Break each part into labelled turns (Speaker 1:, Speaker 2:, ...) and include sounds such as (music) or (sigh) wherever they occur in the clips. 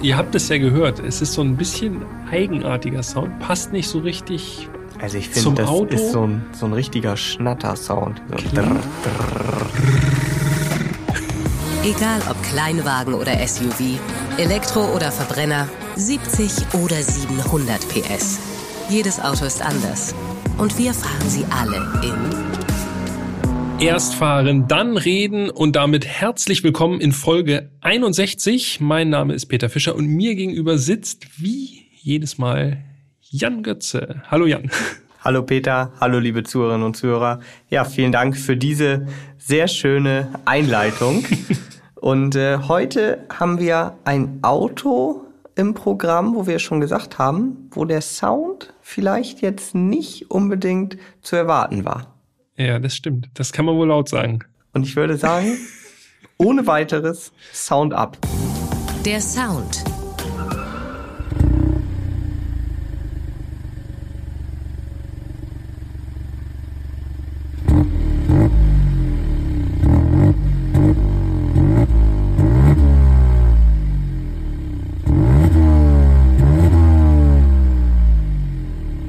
Speaker 1: Ihr habt es ja gehört, es ist so ein bisschen eigenartiger Sound, passt nicht so richtig
Speaker 2: Also ich finde, das
Speaker 1: Auto?
Speaker 2: ist so ein, so ein richtiger Schnatter-Sound. So
Speaker 1: Klingt-
Speaker 2: drr, drr.
Speaker 3: Egal ob Kleinwagen oder SUV, Elektro oder Verbrenner, 70 oder 700 PS. Jedes Auto ist anders. Und wir fahren sie alle in
Speaker 1: Erst fahren, dann reden und damit herzlich willkommen in Folge 61. Mein Name ist Peter Fischer und mir gegenüber sitzt wie jedes Mal Jan Götze. Hallo Jan.
Speaker 2: Hallo Peter, hallo liebe Zuhörerinnen und Zuhörer. Ja, vielen Dank für diese sehr schöne Einleitung. (laughs) und äh, heute haben wir ein Auto im Programm, wo wir schon gesagt haben, wo der Sound vielleicht jetzt nicht unbedingt zu erwarten war.
Speaker 1: Ja, das stimmt. Das kann man wohl laut sagen.
Speaker 2: Und ich würde sagen, (laughs) ohne weiteres Sound ab.
Speaker 3: der Sound.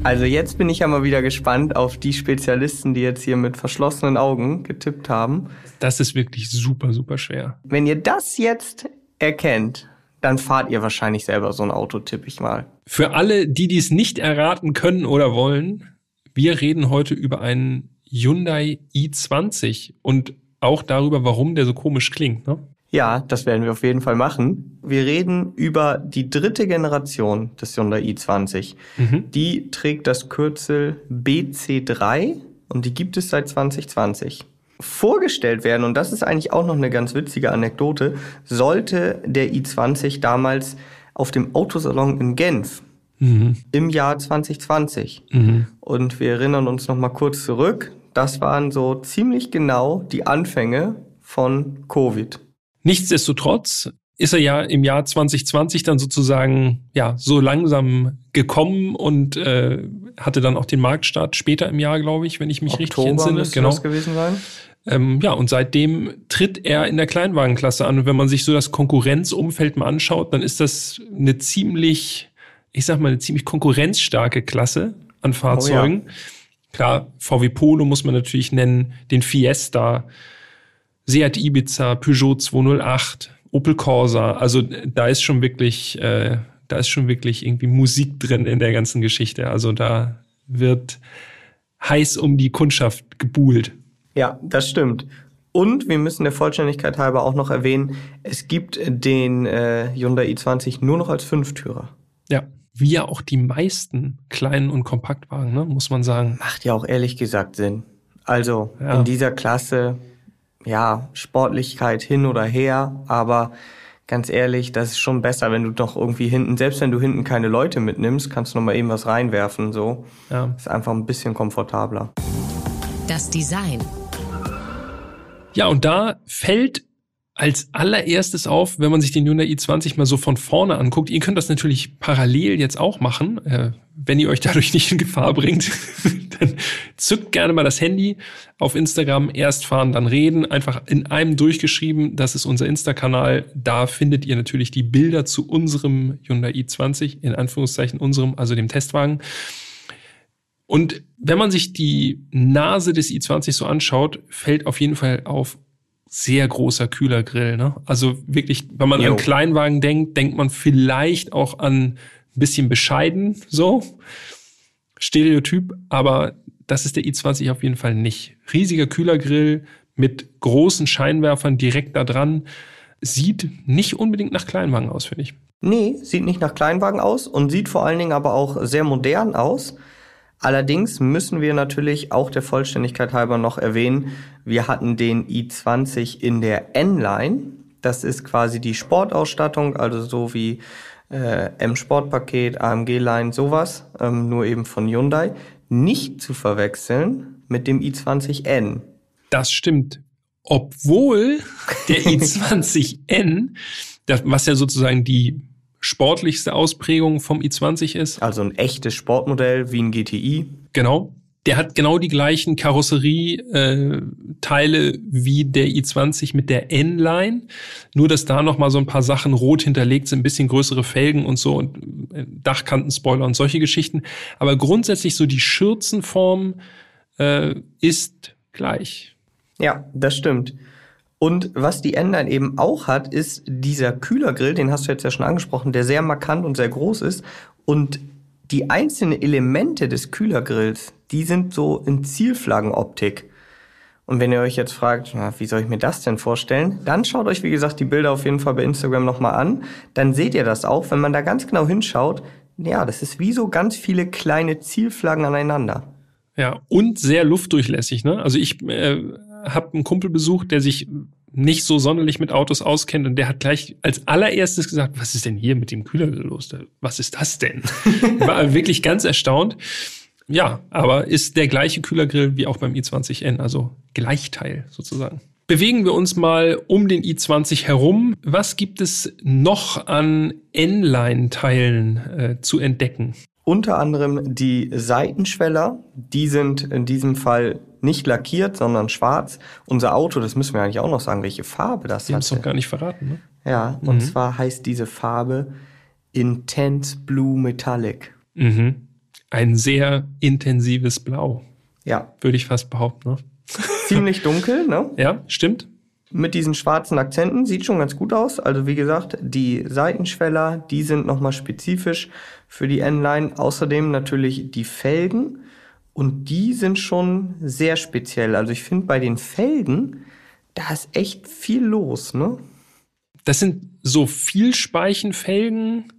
Speaker 2: Also jetzt bin ich ja mal wieder gespannt auf die Spezialisten, die jetzt hier mit verschlossenen Augen getippt haben.
Speaker 1: Das ist wirklich super, super schwer.
Speaker 2: Wenn ihr das jetzt erkennt, dann fahrt ihr wahrscheinlich selber so ein Auto, tippe ich mal.
Speaker 1: Für alle, die dies nicht erraten können oder wollen, wir reden heute über einen Hyundai i20 und auch darüber, warum der so komisch klingt. Ne?
Speaker 2: Ja, das werden wir auf jeden Fall machen. Wir reden über die dritte Generation des Hyundai i20. Die trägt das Kürzel BC3 und die gibt es seit 2020. Vorgestellt werden, und das ist eigentlich auch noch eine ganz witzige Anekdote, sollte der i20 damals auf dem Autosalon in Genf im Jahr 2020. Und wir erinnern uns noch mal kurz zurück. Das waren so ziemlich genau die Anfänge von Covid.
Speaker 1: Nichtsdestotrotz ist er ja im Jahr 2020 dann sozusagen ja so langsam gekommen und äh, hatte dann auch den Marktstart später im Jahr, glaube ich, wenn ich mich richtig entsinne. Genau.
Speaker 2: das gewesen sein.
Speaker 1: Ähm, ja, und seitdem tritt er in der Kleinwagenklasse an. Und wenn man sich so das Konkurrenzumfeld mal anschaut, dann ist das eine ziemlich, ich sag mal, eine ziemlich konkurrenzstarke Klasse an Fahrzeugen. Klar, VW Polo muss man natürlich nennen, den Fiesta, Seat Ibiza, Peugeot 208, Opel Corsa. Also da ist schon wirklich, äh, da ist schon wirklich irgendwie Musik drin in der ganzen Geschichte. Also da wird heiß um die Kundschaft gebuhlt.
Speaker 2: Ja, das stimmt. Und wir müssen der Vollständigkeit halber auch noch erwähnen, es gibt den äh, Hyundai i20 nur noch als Fünftürer.
Speaker 1: Ja, wie ja auch die meisten kleinen und Kompaktwagen, ne, muss man sagen.
Speaker 2: Macht ja auch ehrlich gesagt Sinn. Also
Speaker 1: Ja.
Speaker 2: in dieser Klasse, ja, Sportlichkeit hin oder her, aber ganz ehrlich, das ist schon besser, wenn du doch irgendwie hinten, selbst wenn du hinten keine Leute mitnimmst, kannst du noch mal eben was reinwerfen, so.
Speaker 1: Ja.
Speaker 2: Ist einfach ein bisschen komfortabler.
Speaker 3: Das Design.
Speaker 1: Ja, und da fällt als allererstes auf, wenn man sich den Hyundai i20 mal so von vorne anguckt. Ihr könnt das natürlich parallel jetzt auch machen. Äh, wenn ihr euch dadurch nicht in Gefahr bringt, (laughs) dann zückt gerne mal das Handy auf Instagram. Erst fahren, dann reden. Einfach in einem durchgeschrieben. Das ist unser Insta-Kanal. Da findet ihr natürlich die Bilder zu unserem Hyundai i20, in Anführungszeichen unserem, also dem Testwagen. Und wenn man sich die Nase des i20 so anschaut, fällt auf jeden Fall auf sehr großer Kühlergrill. Ne? Also wirklich, wenn man
Speaker 2: Jo.
Speaker 1: an Kleinwagen denkt, denkt man vielleicht auch an ein bisschen bescheiden, so Stereotyp, aber das ist der i20 auf jeden Fall nicht. Riesiger Kühlergrill mit großen Scheinwerfern direkt da dran. Sieht nicht unbedingt nach Kleinwagen aus, finde ich.
Speaker 2: Nee, sieht nicht nach Kleinwagen aus und sieht vor allen Dingen aber auch sehr modern aus. Allerdings müssen wir natürlich auch der Vollständigkeit halber noch erwähnen, wir hatten den i20 in der N-Line. Das ist quasi die Sportausstattung, also so wie äh, M-Sportpaket, AMG-Line, sowas, ähm, nur eben von Hyundai. Nicht zu verwechseln mit dem i20N.
Speaker 1: Das stimmt. Obwohl der (laughs) i20N, das, was ja sozusagen die sportlichste Ausprägung vom i20 ist,
Speaker 2: Also ein echtes Sportmodell wie ein GTI.
Speaker 1: genau, der hat genau die gleichen Karosserieteile äh, wie der i20 mit der N-Line, nur dass da noch mal so ein paar Sachen rot hinterlegt sind, ein bisschen größere Felgen und so und äh, Dachkantenspoiler und solche Geschichten. Aber grundsätzlich so die Schürzenform äh, ist gleich.
Speaker 2: Ja, das stimmt. Und was die N-Line eben auch hat, ist dieser Kühlergrill, den hast du jetzt ja schon angesprochen, der sehr markant und sehr groß ist. Und die einzelnen Elemente des Kühlergrills, die sind so in Zielflaggenoptik. Und wenn ihr euch jetzt fragt, na, wie soll ich mir das denn vorstellen, dann schaut euch, wie gesagt, die Bilder auf jeden Fall bei Instagram nochmal an. Dann seht ihr das auch, wenn man da ganz genau hinschaut. Ja, das ist wie so ganz viele kleine Zielflaggen aneinander.
Speaker 1: Ja, und sehr luftdurchlässig. Ne? Also ich äh, habe einen Kumpel besucht, der sich nicht so sonderlich mit Autos auskennt und der hat gleich als allererstes gesagt, was ist denn hier mit dem Kühlergrill los? Was ist das denn? (laughs) War wirklich ganz erstaunt. Ja, aber ist der gleiche Kühlergrill wie auch beim i20N, also Gleichteil sozusagen. Bewegen wir uns mal um den i20 herum. Was gibt es noch an N-Line-Teilen äh, zu entdecken?
Speaker 2: Unter anderem die Seitenschweller, die sind in diesem Fall nicht lackiert, sondern schwarz. Unser Auto, das müssen wir eigentlich auch noch sagen, welche Farbe das hat.
Speaker 1: Die haben es noch gar nicht verraten, ne?
Speaker 2: Ja, und mhm. zwar heißt diese Farbe Intense Blue Metallic.
Speaker 1: Mhm. Ein sehr intensives Blau.
Speaker 2: Ja.
Speaker 1: Würde ich fast behaupten, ne? (laughs)
Speaker 2: Ziemlich dunkel, ne?
Speaker 1: Ja, stimmt.
Speaker 2: Mit diesen schwarzen Akzenten sieht schon ganz gut aus. Also wie gesagt, die Seitenschweller, die sind nochmal spezifisch für die N-Line. Außerdem natürlich die Felgen. Und die sind schon sehr speziell. Also ich finde bei den Felgen, da ist echt viel los, ne?
Speaker 1: Das sind so Vielspeichenfelgen,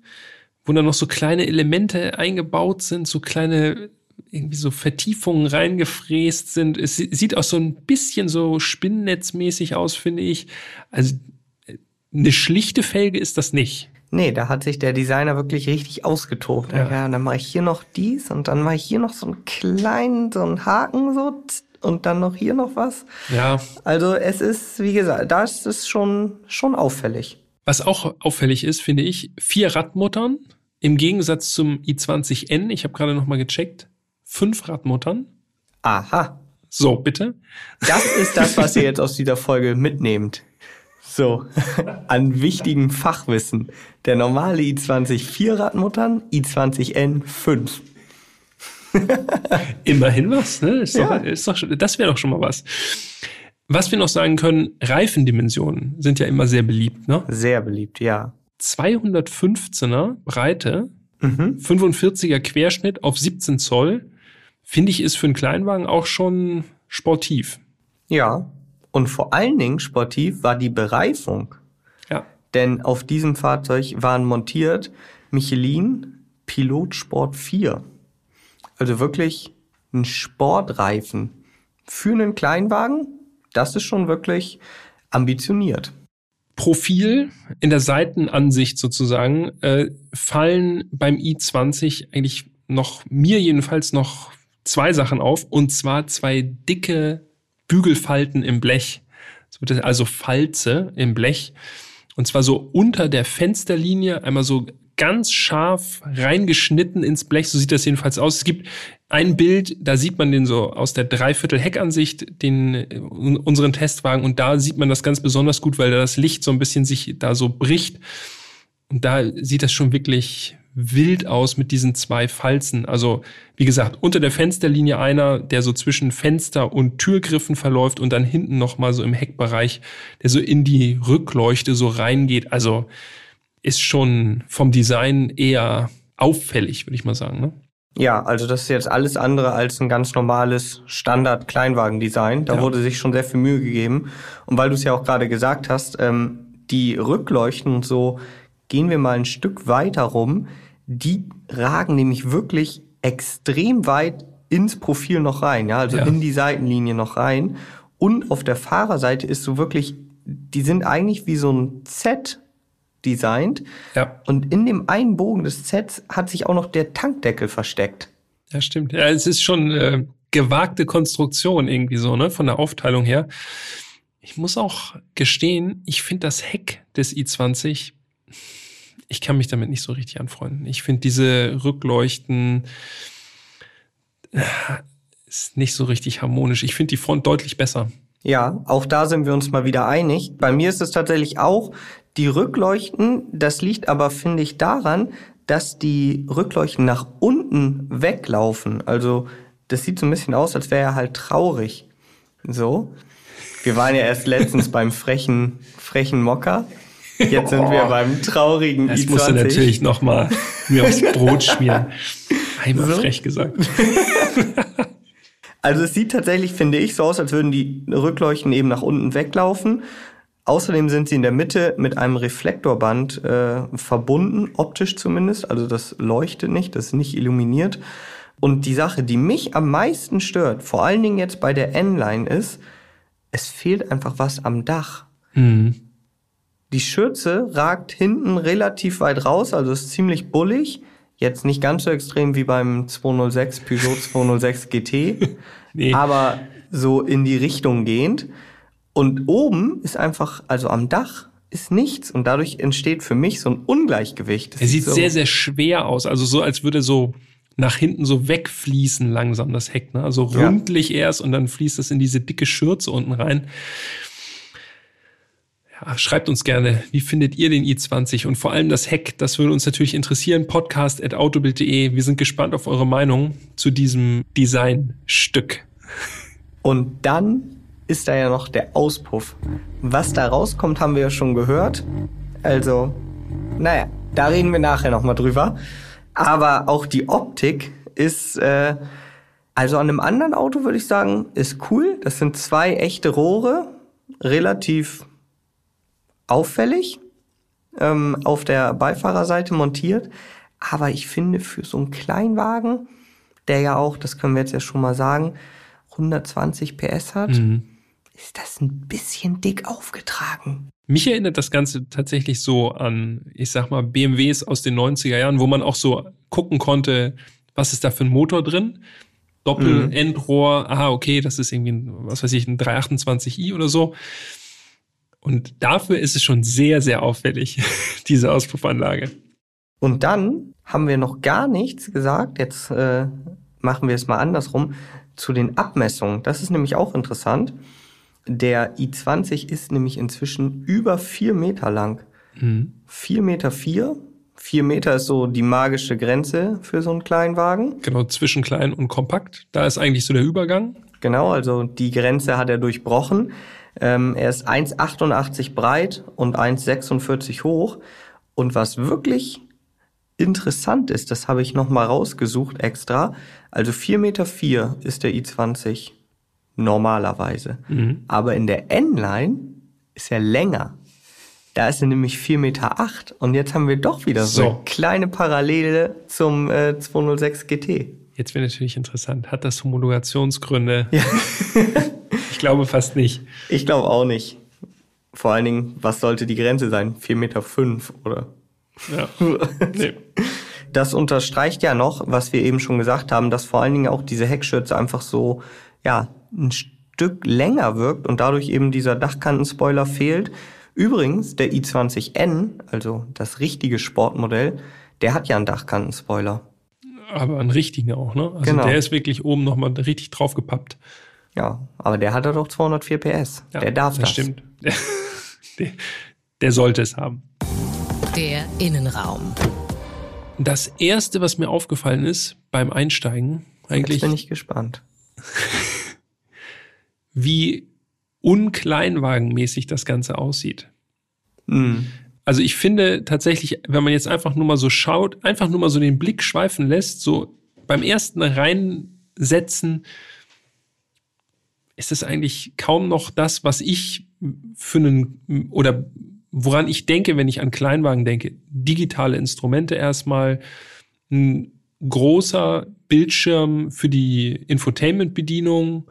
Speaker 1: wo dann noch so kleine Elemente eingebaut sind, so kleine irgendwie so Vertiefungen reingefräst sind. Es sieht auch so ein bisschen so spinnennetzmäßig aus, finde ich. Also eine schlichte Felge ist das nicht.
Speaker 2: Nee, da hat sich der Designer wirklich richtig ausgetobt. Ja, ja dann mache ich hier noch dies und dann mache ich hier noch so einen kleinen, so einen Haken so und dann noch hier noch was.
Speaker 1: Ja.
Speaker 2: Also es ist, wie gesagt, da ist es schon, schon auffällig.
Speaker 1: Was auch auffällig ist, finde ich, vier Radmuttern im Gegensatz zum i20N. Ich habe gerade noch mal gecheckt. Fünf Radmuttern.
Speaker 2: Aha.
Speaker 1: So, bitte.
Speaker 2: Das ist das, was ihr jetzt aus dieser Folge mitnehmt. So, (laughs) an wichtigem Fachwissen. Der normale i20 4 Radmuttern, i20N 5.
Speaker 1: Immerhin was, ne? Ist ja. doch, ist doch, das wäre doch schon mal was. Was wir noch sagen können, Reifendimensionen sind ja immer sehr beliebt, ne?
Speaker 2: Sehr beliebt, ja.
Speaker 1: 215er Breite, mhm. 45er Querschnitt auf 17 Zoll, finde ich, ist für einen Kleinwagen auch schon sportiv.
Speaker 2: Ja, und vor allen Dingen sportiv war die Bereifung.
Speaker 1: Ja.
Speaker 2: Denn auf diesem Fahrzeug waren montiert Michelin Pilot Sport 4. Also wirklich ein Sportreifen für einen Kleinwagen. Das ist schon wirklich ambitioniert.
Speaker 1: Profil in der Seitenansicht sozusagen äh, fallen beim i20 eigentlich noch mir jedenfalls noch zwei Sachen auf und zwar zwei dicke Bügelfalten im Blech. Also Falze im Blech. Und zwar so unter der Fensterlinie, einmal so ganz scharf reingeschnitten ins Blech. So sieht das jedenfalls aus. Es gibt ein Bild, da sieht man den so aus der Dreiviertel-Heckansicht, den unseren Testwagen. Und da sieht man das ganz besonders gut, weil da das Licht so ein bisschen sich da so bricht. Und da sieht das schon wirklich wild aus mit diesen zwei Falzen. Also, wie gesagt, unter der Fensterlinie einer, der so zwischen Fenster und Türgriffen verläuft und dann hinten nochmal so im Heckbereich, der so in die Rückleuchte so reingeht. Also, ist schon vom Design eher auffällig, würde ich mal sagen. Ne?
Speaker 2: Ja, also das ist jetzt alles andere als ein ganz normales Standard-Kleinwagen-Design. Da ja. wurde sich schon sehr viel Mühe gegeben. Und weil du es ja auch gerade gesagt hast, ähm, die Rückleuchten und so, gehen wir mal ein Stück weiter rum. Die ragen nämlich wirklich extrem weit ins Profil noch rein, ja, also ja. in die Seitenlinie noch rein. Und auf der Fahrerseite ist so wirklich, die sind eigentlich wie so ein Z designt.
Speaker 1: Ja.
Speaker 2: Und in dem einen Bogen des Sets hat sich auch noch der Tankdeckel versteckt.
Speaker 1: Ja, stimmt. Ja, es ist schon äh, gewagte Konstruktion irgendwie so, ne, von der Aufteilung her. Ich muss auch gestehen, ich finde das Heck des i20 ich kann mich damit nicht so richtig anfreunden. Ich finde diese Rückleuchten, ist nicht so richtig harmonisch. Ich finde die Front deutlich besser.
Speaker 2: Ja, auch da sind wir uns mal wieder einig. Bei mir ist es tatsächlich auch die Rückleuchten. Das liegt aber, finde ich, daran, dass die Rückleuchten nach unten weglaufen. Also das sieht so ein bisschen aus, als wäre er halt traurig. So. Wir waren ja erst letztens (laughs) beim frechen, frechen Mocker. Jetzt sind wir beim traurigen
Speaker 1: das
Speaker 2: i20.
Speaker 1: Das musst du natürlich noch mal mir aufs Brot schmieren. Einmal so? frech gesagt. (laughs)
Speaker 2: Also es sieht tatsächlich, finde ich, so aus, als würden die Rückleuchten eben nach unten weglaufen. Außerdem sind sie in der Mitte mit einem Reflektorband äh, verbunden, optisch zumindest. Also das leuchtet nicht, das ist nicht illuminiert. Und die Sache, die mich am meisten stört, vor allen Dingen jetzt bei der N-Line, ist, es fehlt einfach was am Dach. Mhm. Die Schürze ragt hinten relativ weit raus, also ist ziemlich bullig. Jetzt nicht ganz so extrem wie beim 206 Peugeot 206 GT, (laughs) nee. aber so in die Richtung gehend. Und oben ist einfach, also am Dach ist nichts und dadurch entsteht für mich so ein Ungleichgewicht.
Speaker 1: Das er sieht so sehr, sehr schwer aus, also so als würde so nach hinten so wegfließen langsam das Heck, ne? Also rundlich ja. erst und dann fließt es in diese dicke Schürze unten rein. Ja, schreibt uns gerne, wie findet ihr den i20 und vor allem das Heck, das würde uns natürlich interessieren. Podcast at autobild.de. Wir sind gespannt auf eure Meinung zu diesem Designstück.
Speaker 2: Und dann ist da ja noch der Auspuff. Was da rauskommt, haben wir ja schon gehört. Also, naja, da reden wir nachher nochmal drüber. Aber auch die Optik ist, äh, also an einem anderen Auto würde ich sagen, ist cool. Das sind zwei echte Rohre, relativ auffällig ähm, auf der Beifahrerseite montiert. Aber ich finde, für so einen Kleinwagen, der ja auch, das können wir jetzt ja schon mal sagen, 120 PS hat, mhm. Ist das ein bisschen dick aufgetragen.
Speaker 1: Mich erinnert das Ganze tatsächlich so an, ich sag mal, BMWs aus den 90er Jahren, wo man auch so gucken konnte, was ist da für ein Motor drin. Doppelendrohr, mhm. aha, okay, das ist irgendwie, ein, was weiß ich, ein 328i oder so. Und dafür ist es schon sehr, sehr auffällig, (laughs) diese Auspuffanlage.
Speaker 2: Und dann haben wir noch gar nichts gesagt. Jetzt äh, machen wir es mal andersrum zu den Abmessungen. Das ist nämlich auch interessant. Der i20 ist nämlich inzwischen über vier Meter lang. Mhm. Vier Meter vier. Vier Meter ist so die magische Grenze für so einen kleinen Wagen.
Speaker 1: Genau, zwischen klein und kompakt. Da ist eigentlich so der Übergang.
Speaker 2: Genau, also die Grenze hat er durchbrochen. Ähm, er ist 1,88 breit und 1,46 hoch. Und was wirklich interessant ist, das habe ich nochmal rausgesucht extra. Also 4,4 Meter vier ist der i20 normalerweise. Mhm. Aber in der N-Line ist er länger. Da ist er nämlich 4,8 Meter. Acht. Und jetzt haben wir doch wieder so, so eine kleine Parallele zum äh, 206 GT.
Speaker 1: Jetzt wäre natürlich interessant. Hat das Homologationsgründe? Ja. (laughs) ich glaube fast nicht.
Speaker 2: Ich glaube auch nicht. Vor allen Dingen, was sollte die Grenze sein? 4,5 Meter fünf, oder? Ja. (laughs) nee. Das unterstreicht ja noch, was wir eben schon gesagt haben, dass vor allen Dingen auch diese Heckschürze einfach so, ja, ein Stück länger wirkt und dadurch eben dieser Dachkantenspoiler fehlt. Übrigens, der i20N, also das richtige Sportmodell, der hat ja einen Dachkantenspoiler
Speaker 1: aber einen richtigen auch, ne? Also genau. der ist wirklich oben nochmal richtig draufgepappt.
Speaker 2: Ja, aber der hat doch 204 PS. Ja, der darf das. Das
Speaker 1: stimmt. (laughs) Der, der sollte es haben.
Speaker 3: Der Innenraum.
Speaker 1: Das erste, was mir aufgefallen ist beim Einsteigen, eigentlich.
Speaker 2: Jetzt bin ich gespannt. (laughs)
Speaker 1: wie unkleinwagenmäßig das Ganze aussieht. Mhm. Also ich finde tatsächlich, wenn man jetzt einfach nur mal so schaut, einfach nur mal so den Blick schweifen lässt, so beim ersten reinsetzen, ist es eigentlich kaum noch das, was ich für einen oder woran ich denke, wenn ich an Kleinwagen denke. Digitale Instrumente erstmal, ein großer Bildschirm für die Infotainment-Bedienung,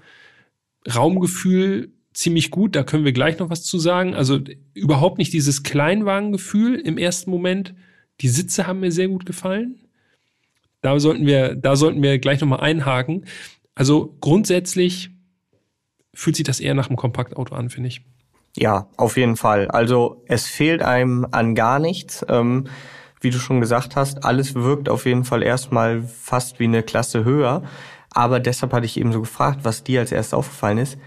Speaker 1: Raumgefühl ziemlich gut, da können wir gleich noch was zu sagen. Also überhaupt nicht dieses Kleinwagengefühl im ersten Moment. Die Sitze haben mir sehr gut gefallen. Da sollten wir, da sollten wir gleich nochmal einhaken. Also grundsätzlich fühlt sich das eher nach einem Kompaktauto an, finde ich.
Speaker 2: Ja, auf jeden Fall. Also es fehlt einem an gar nichts. Ähm, wie du schon gesagt hast, alles wirkt auf jeden Fall erstmal fast wie eine Klasse höher. Aber deshalb hatte ich eben so gefragt, was dir als erstes aufgefallen ist.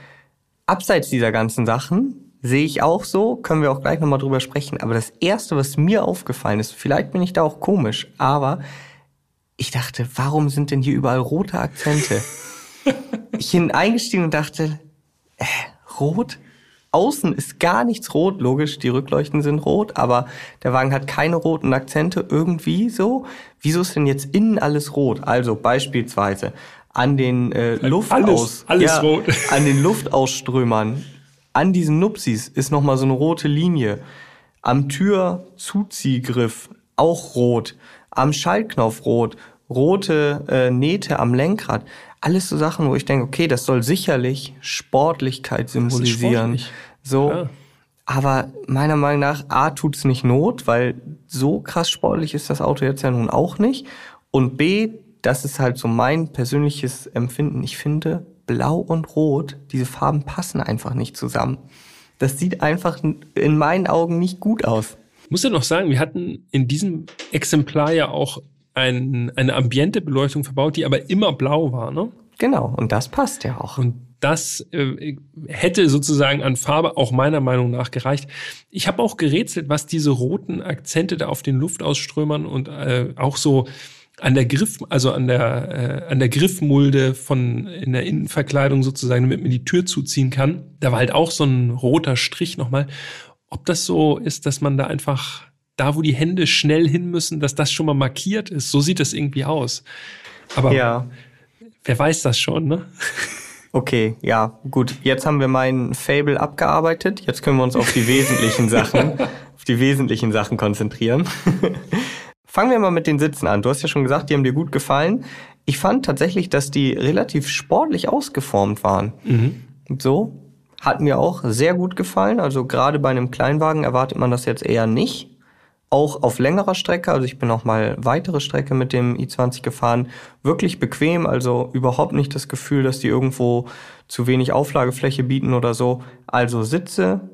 Speaker 2: Abseits dieser ganzen Sachen sehe ich auch so, können wir auch gleich nochmal drüber sprechen. Aber das Erste, was mir aufgefallen ist, vielleicht bin ich da auch komisch, aber ich dachte, warum sind denn hier überall rote Akzente? (laughs) ich bin eingestiegen und dachte, äh, rot? Außen ist gar nichts rot, logisch, die Rückleuchten sind rot, aber der Wagen hat keine roten Akzente irgendwie so. Wieso ist denn jetzt innen alles rot? Also beispielsweise an den äh, Luftaus,
Speaker 1: alles, alles ja, rot. (laughs)
Speaker 2: an den Luftausströmern, an diesen Nupsis ist nochmal so eine rote Linie. Am Türzuziehgriff auch rot. Am Schaltknopf rot. Rote äh, Nähte am Lenkrad. Alles so Sachen, wo ich denke, okay, das soll sicherlich Sportlichkeit symbolisieren. Sportlich. So. Ja. Aber meiner Meinung nach, A, tut's nicht Not, weil so krass sportlich ist das Auto jetzt ja nun auch nicht. Und B, das ist halt so mein persönliches Empfinden. Ich finde, Blau und Rot, diese Farben passen einfach nicht zusammen. Das sieht einfach in meinen Augen nicht gut aus.
Speaker 1: Ich muss ja noch sagen, wir hatten in diesem Exemplar ja auch ein, eine ambiente Beleuchtung verbaut, die aber immer blau war, ne?
Speaker 2: Genau, und das passt ja auch.
Speaker 1: Und das äh, hätte sozusagen an Farbe auch meiner Meinung nach gereicht. Ich habe auch gerätselt, was diese roten Akzente da auf den Luftausströmern und äh, auch so an der Griff, also an der, äh, an der Griffmulde von in der Innenverkleidung sozusagen, damit man die Tür zuziehen kann. Da war halt auch so ein roter Strich nochmal. Ob das so ist, dass man da einfach da, wo die Hände schnell hin müssen, dass das schon mal markiert ist. So sieht das irgendwie aus. Aber ja. wer weiß das schon, ne?
Speaker 2: Okay, ja, gut. Jetzt haben wir meinen Fable abgearbeitet. Jetzt können wir uns auf die wesentlichen (laughs) Sachen, auf die wesentlichen Sachen konzentrieren. Fangen wir mal mit den Sitzen an. Du hast ja schon gesagt, die haben dir gut gefallen. Ich fand tatsächlich, dass die relativ sportlich ausgeformt waren. Mhm. So hat mir auch sehr gut gefallen. Also gerade bei einem Kleinwagen erwartet man das jetzt eher nicht. Auch auf längerer Strecke, also ich bin auch mal weitere Strecke mit dem i20 gefahren, wirklich bequem, also überhaupt nicht das Gefühl, dass die irgendwo zu wenig Auflagefläche bieten oder so. Also Sitze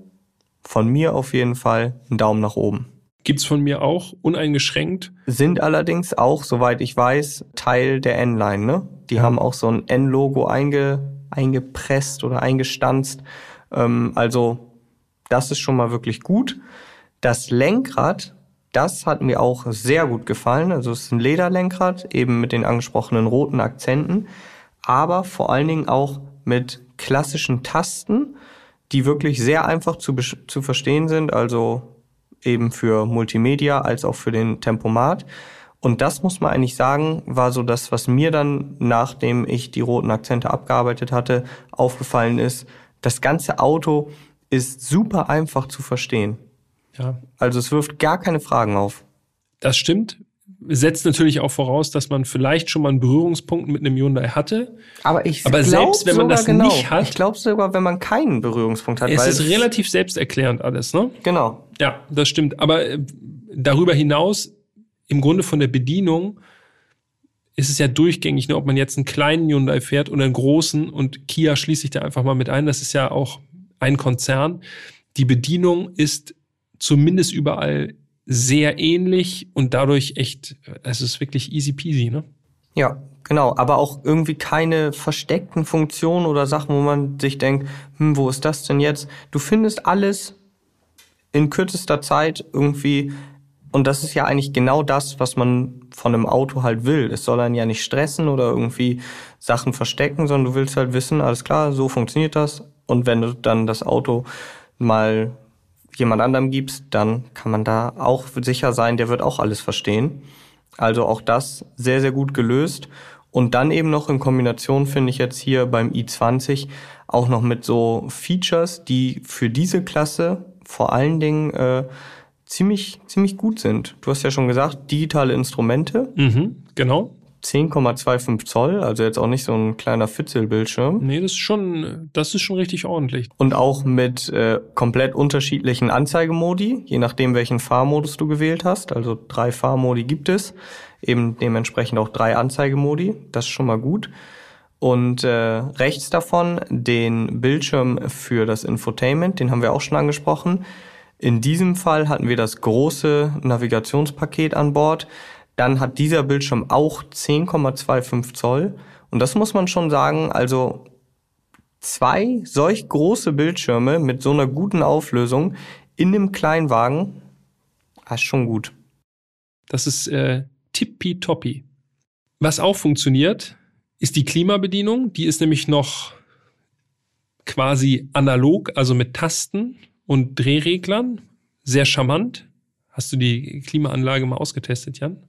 Speaker 2: von mir auf jeden Fall einen Daumen nach oben.
Speaker 1: Gibt's von mir auch, uneingeschränkt.
Speaker 2: Sind allerdings auch, soweit ich weiß, Teil der N-Line, ne? Die ja. haben auch so ein N-Logo einge, eingepresst oder eingestanzt. Ähm, also, das ist schon mal wirklich gut. Das Lenkrad, das hat mir auch sehr gut gefallen. Also, es ist ein Lederlenkrad, eben mit den angesprochenen roten Akzenten, aber vor allen Dingen auch mit klassischen Tasten, die wirklich sehr einfach zu, zu verstehen sind. Also eben für Multimedia als auch für den Tempomat. Und das muss man eigentlich sagen, war so das, was mir dann, nachdem ich die roten Akzente abgearbeitet hatte, aufgefallen ist. Das ganze Auto ist super einfach zu verstehen. Ja. Also es wirft gar keine Fragen auf.
Speaker 1: Das stimmt setzt natürlich auch voraus, dass man vielleicht schon mal einen Berührungspunkt mit einem Hyundai hatte.
Speaker 2: Aber ich
Speaker 1: Aber selbst wenn man das genau. nicht hat.
Speaker 2: Ich glaube sogar, wenn man keinen Berührungspunkt hat.
Speaker 1: Es ist relativ selbsterklärend alles, ne?
Speaker 2: Genau.
Speaker 1: Ja, das stimmt. Aber äh, darüber hinaus, im Grunde von der Bedienung, ist es ja durchgängig, ne, ob man jetzt einen kleinen Hyundai fährt oder einen großen und Kia schließe ich da einfach mal mit ein. Das ist ja auch ein Konzern. Die Bedienung ist zumindest überall sehr ähnlich und dadurch echt, es ist wirklich easy peasy, ne?
Speaker 2: Ja, genau. Aber auch irgendwie keine versteckten Funktionen oder Sachen, wo man sich denkt, hm, wo ist das denn jetzt? Du findest alles in kürzester Zeit irgendwie und das ist ja eigentlich genau das, was man von einem Auto halt will. Es soll einen ja nicht stressen oder irgendwie Sachen verstecken, sondern du willst halt wissen, alles klar, so funktioniert das. Und wenn du dann das Auto mal jemand anderem gibst, dann kann man da auch sicher sein, der wird auch alles verstehen. Also auch das sehr, sehr gut gelöst. Und dann eben noch in Kombination finde ich jetzt hier beim i20 auch noch mit so Features, die für diese Klasse vor allen Dingen äh, ziemlich, ziemlich gut sind. Du hast ja schon gesagt, digitale Instrumente.
Speaker 1: Mhm, genau.
Speaker 2: 10,25 Zoll, also jetzt auch nicht so ein kleiner Fitzelbildschirm.
Speaker 1: Nee, das ist schon, das ist schon richtig ordentlich.
Speaker 2: Und auch mit äh, komplett unterschiedlichen Anzeigemodi, je nachdem welchen Fahrmodus du gewählt hast. Also drei Fahrmodi gibt es, eben dementsprechend auch drei Anzeigemodi. Das ist schon mal gut. Und äh, rechts davon den Bildschirm für das Infotainment, den haben wir auch schon angesprochen. In diesem Fall hatten wir das große Navigationspaket an Bord dann hat dieser Bildschirm auch 10,25 Zoll Und das muss man schon sagen, also zwei solch große Bildschirme mit so einer guten Auflösung in einem Kleinwagen, ist schon gut.
Speaker 1: Das ist äh, tippitoppi. Was auch funktioniert, ist die Klimabedienung. Die ist nämlich noch quasi analog, also mit Tasten und Drehreglern. Sehr charmant. Hast du die Klimaanlage mal ausgetestet, Jan?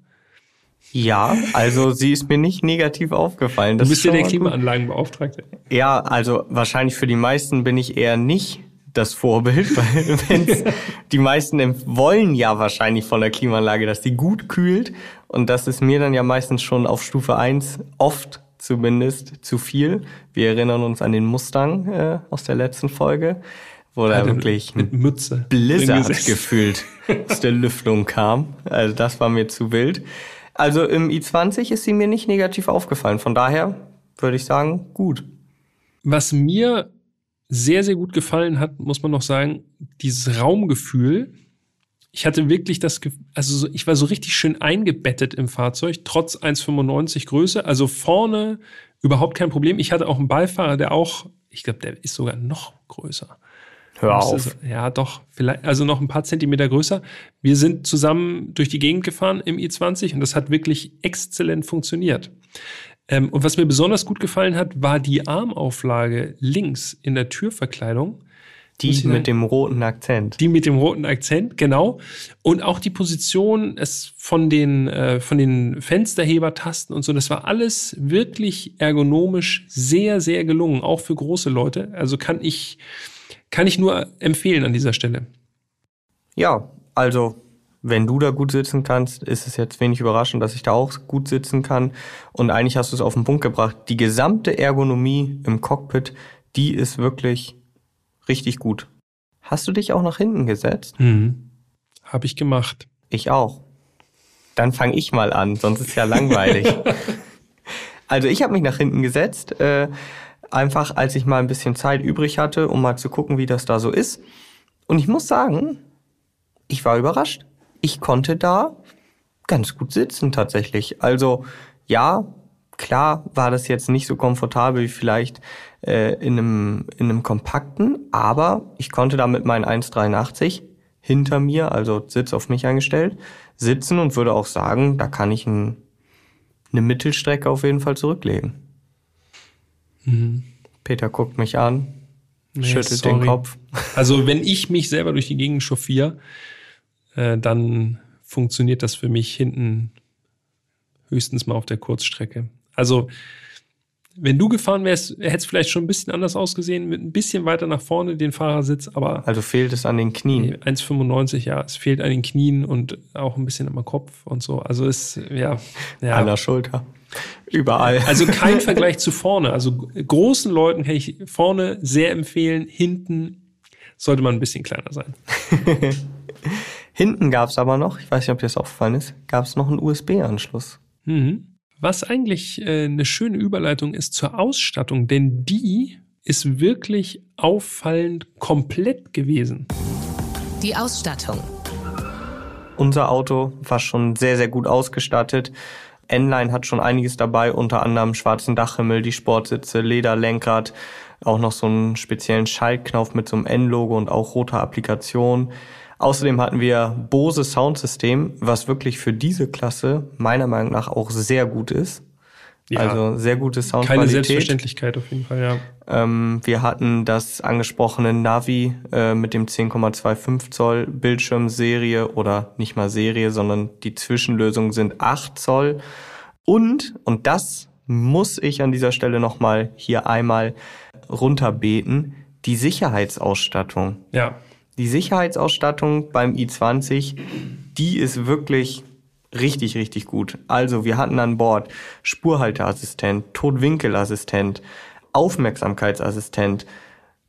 Speaker 2: Ja, also sie ist mir nicht negativ aufgefallen.
Speaker 1: Das du bist ja der Klimaanlagenbeauftragte.
Speaker 2: Ja, also wahrscheinlich für die meisten bin ich eher nicht das Vorbild, (laughs) weil wenn's, (laughs) die meisten wollen ja wahrscheinlich von der Klimaanlage, dass die gut kühlt. Und das ist mir dann ja meistens schon auf Stufe 1 oft zumindest zu viel. Wir erinnern uns an den Mustang äh, aus der letzten Folge, wo da wirklich
Speaker 1: mit Mütze
Speaker 2: Blizzard gefühlt (laughs) aus der Lüftung kam. Also das war mir zu wild. Also im i20 ist sie mir nicht negativ aufgefallen. Von daher würde ich sagen, gut.
Speaker 1: Was mir sehr, sehr gut gefallen hat, muss man noch sagen, dieses Raumgefühl. Ich hatte wirklich das, also ich war so richtig schön eingebettet im Fahrzeug, trotz 1,95 Größe. Also vorne überhaupt kein Problem. Ich hatte auch einen Beifahrer, der auch, ich glaube, der ist sogar noch größer.
Speaker 2: Hör auf.
Speaker 1: ja, doch, vielleicht, also noch ein paar Zentimeter größer. Wir sind zusammen durch die Gegend gefahren im i20 und das hat wirklich exzellent funktioniert. Ähm, und was mir besonders gut gefallen hat, war die Armauflage links in der Türverkleidung.
Speaker 2: Die mit dem roten Akzent.
Speaker 1: Die mit dem roten Akzent, genau. Und auch die Position es von den, äh, von den Fensterhebertasten und so, das war alles wirklich ergonomisch sehr, sehr gelungen, auch für große Leute. Also kann ich, kann ich nur empfehlen an dieser Stelle.
Speaker 2: Ja, also wenn du da gut sitzen kannst, ist es jetzt wenig überraschend, dass ich da auch gut sitzen kann. Und eigentlich hast du es auf den Punkt gebracht. Die gesamte Ergonomie im Cockpit, die ist wirklich richtig gut. Hast du dich auch nach hinten gesetzt?
Speaker 1: Mhm. Habe ich gemacht.
Speaker 2: Ich auch. Dann fange ich mal an, sonst ist ja langweilig. (laughs) also ich habe mich nach hinten gesetzt, äh, einfach als ich mal ein bisschen Zeit übrig hatte, um mal zu gucken, wie das da so ist. Und ich muss sagen, ich war überrascht ich konnte da ganz gut sitzen tatsächlich. Also ja, klar war das jetzt nicht so komfortabel wie vielleicht äh, in, einem, in einem kompakten, aber ich konnte da mit meinen 1,83 hinter mir, also Sitz auf mich eingestellt, sitzen und würde auch sagen, da kann ich ein, eine Mittelstrecke auf jeden Fall zurücklegen. Mhm. Peter guckt mich an, nee, schüttelt sorry. den Kopf. (laughs)
Speaker 1: Also wenn ich mich selber durch die Gegend chauffiere, äh, dann funktioniert das für mich hinten höchstens mal auf der Kurzstrecke. Also, wenn du gefahren wärst, hätte es vielleicht schon ein bisschen anders ausgesehen, mit ein bisschen weiter nach vorne den Fahrersitz, aber.
Speaker 2: Also fehlt es an den Knien.
Speaker 1: 1,95, ja, es fehlt an den Knien und auch ein bisschen am Kopf und so. Also ist, ja. ja.
Speaker 2: An der Schulter. Überall.
Speaker 1: Also kein (laughs) Vergleich zu vorne. Also großen Leuten kann ich vorne sehr empfehlen, hinten sollte man ein bisschen kleiner sein. (laughs)
Speaker 2: Hinten gab es aber noch, ich weiß nicht, ob dir das aufgefallen ist, gab es noch einen USB-Anschluss.
Speaker 1: Mhm. Was eigentlich äh, eine schöne Überleitung ist zur Ausstattung, denn die ist wirklich auffallend komplett gewesen.
Speaker 3: Die Ausstattung.
Speaker 2: Unser Auto war schon sehr, sehr gut ausgestattet. N-Line hat schon einiges dabei, unter anderem schwarzen Dachhimmel, die Sportsitze, Lederlenkrad, auch noch so einen speziellen Schaltknopf mit so einem N-Logo und auch roter Applikation. Außerdem hatten wir Bose Soundsystem, was wirklich für diese Klasse meiner Meinung nach auch sehr gut ist. Ja, also sehr gute Soundqualität.
Speaker 1: Keine Selbstverständlichkeit auf jeden Fall, ja.
Speaker 2: Ähm, wir hatten das angesprochene Navi äh, mit dem 10,25 Zoll Bildschirmserie oder nicht mal Serie, sondern die Zwischenlösungen sind 8 Zoll. Und, und das muss ich an dieser Stelle nochmal hier einmal runterbeten, die Sicherheitsausstattung.
Speaker 1: Ja.
Speaker 2: Die Sicherheitsausstattung beim i20, die ist wirklich richtig, richtig gut. Also wir hatten an Bord Spurhalteassistent, Totwinkelassistent, Aufmerksamkeitsassistent,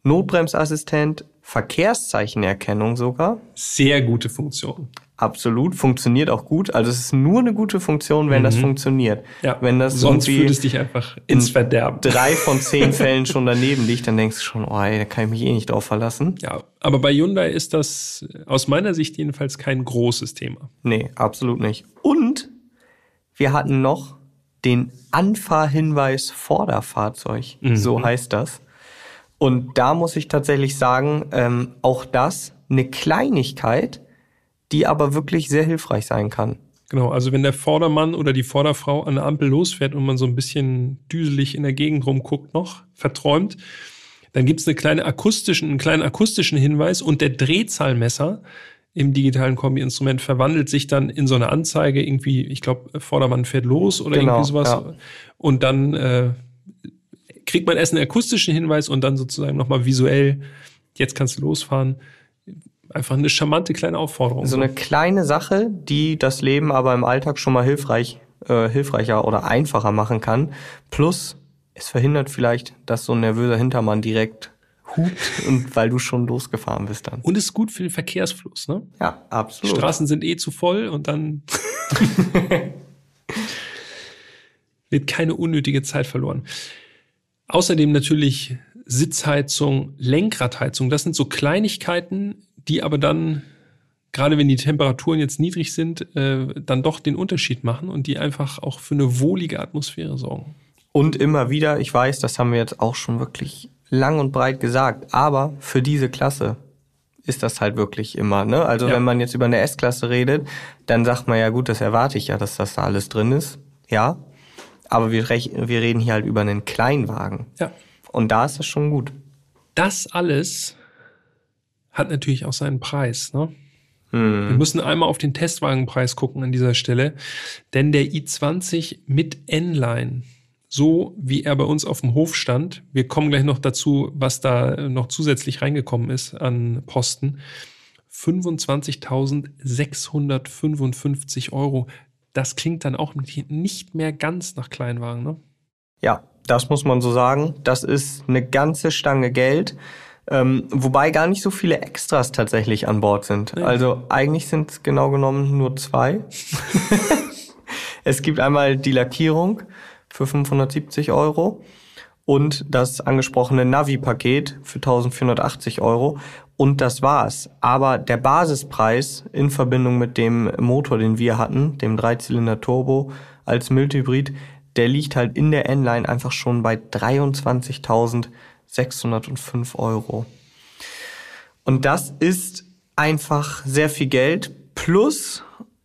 Speaker 2: Notbremsassistent, Verkehrszeichenerkennung sogar.
Speaker 1: Sehr gute Funktion.
Speaker 2: Absolut, funktioniert auch gut. Also es ist nur eine gute Funktion, wenn mhm. das funktioniert.
Speaker 1: Ja.
Speaker 2: Wenn das
Speaker 1: Sonst fühlt es dich einfach ins Verderben.
Speaker 2: Drei von zehn (laughs) Fällen schon daneben liegt, dann denkst du schon, oh, ey, da kann ich mich eh nicht drauf verlassen.
Speaker 1: Ja, aber bei Hyundai ist das aus meiner Sicht jedenfalls kein großes Thema.
Speaker 2: Nee, absolut nicht. Und wir hatten noch den Anfahrhinweis Vorderfahrzeug. Mhm. So heißt das. Und da muss ich tatsächlich sagen, ähm, auch das eine Kleinigkeit, die aber wirklich sehr hilfreich sein kann.
Speaker 1: Genau, also wenn der Vordermann oder die Vorderfrau an der Ampel losfährt und man so ein bisschen düselig in der Gegend rumguckt noch, verträumt, dann gibt es eine kleine akustischen, einen kleinen akustischen Hinweis und der Drehzahlmesser im digitalen Kombi-Instrument verwandelt sich dann in so eine Anzeige, irgendwie, ich glaube, Vordermann fährt los oder genau, irgendwie sowas. Ja. Und dann äh, kriegt man erst einen akustischen Hinweis und dann sozusagen nochmal visuell, jetzt kannst du losfahren. Einfach eine charmante kleine Aufforderung.
Speaker 2: So eine kleine Sache, die das Leben aber im Alltag schon mal hilfreich, äh, hilfreicher oder einfacher machen kann. Plus, es verhindert vielleicht, dass so ein nervöser Hintermann direkt hupt (laughs) und weil du schon losgefahren bist dann.
Speaker 1: Und ist gut für den Verkehrsfluss, ne?
Speaker 2: Ja, absolut.
Speaker 1: Die Straßen sind eh zu voll und dann (laughs) wird keine unnötige Zeit verloren. Außerdem natürlich Sitzheizung, Lenkradheizung. Das sind so Kleinigkeiten, die aber dann, gerade wenn die Temperaturen jetzt niedrig sind, äh, dann doch den Unterschied machen und die einfach auch für eine wohlige Atmosphäre sorgen.
Speaker 2: Und immer wieder, ich weiß, das haben wir jetzt auch schon wirklich lang und breit gesagt, aber für diese Klasse ist das halt wirklich immer. Ne? Also ja. wenn man jetzt über eine S-Klasse redet, dann sagt man ja gut, das erwarte ich ja, dass das da alles drin ist. Ja, aber wir, wir reden hier halt über einen Kleinwagen.
Speaker 1: Ja.
Speaker 2: Und da ist das schon gut.
Speaker 1: Das alles hat natürlich auch seinen Preis. Ne? Hm. Wir müssen einmal auf den Testwagenpreis gucken an dieser Stelle, denn der i20 mit N-Line so wie er bei uns auf dem Hof stand. Wir kommen gleich noch dazu, was da noch zusätzlich reingekommen ist an Posten. 25.655 Euro. Das klingt dann auch nicht mehr ganz nach Kleinwagen, ne?
Speaker 2: Ja, das muss man so sagen. Das ist eine ganze Stange Geld. Ähm, wobei gar nicht so viele Extras tatsächlich an Bord sind. Ja. Also eigentlich sind es genau genommen nur zwei. (laughs) es gibt einmal die Lackierung für 570 Euro und das angesprochene Navi-Paket für 1480 Euro. Und das war's. Aber der Basispreis in Verbindung mit dem Motor, den wir hatten, dem Dreizylinder Turbo als Mildhybrid, der liegt halt in der N-Line einfach schon bei 23.605 Euro. Und das ist einfach sehr viel Geld. Plus,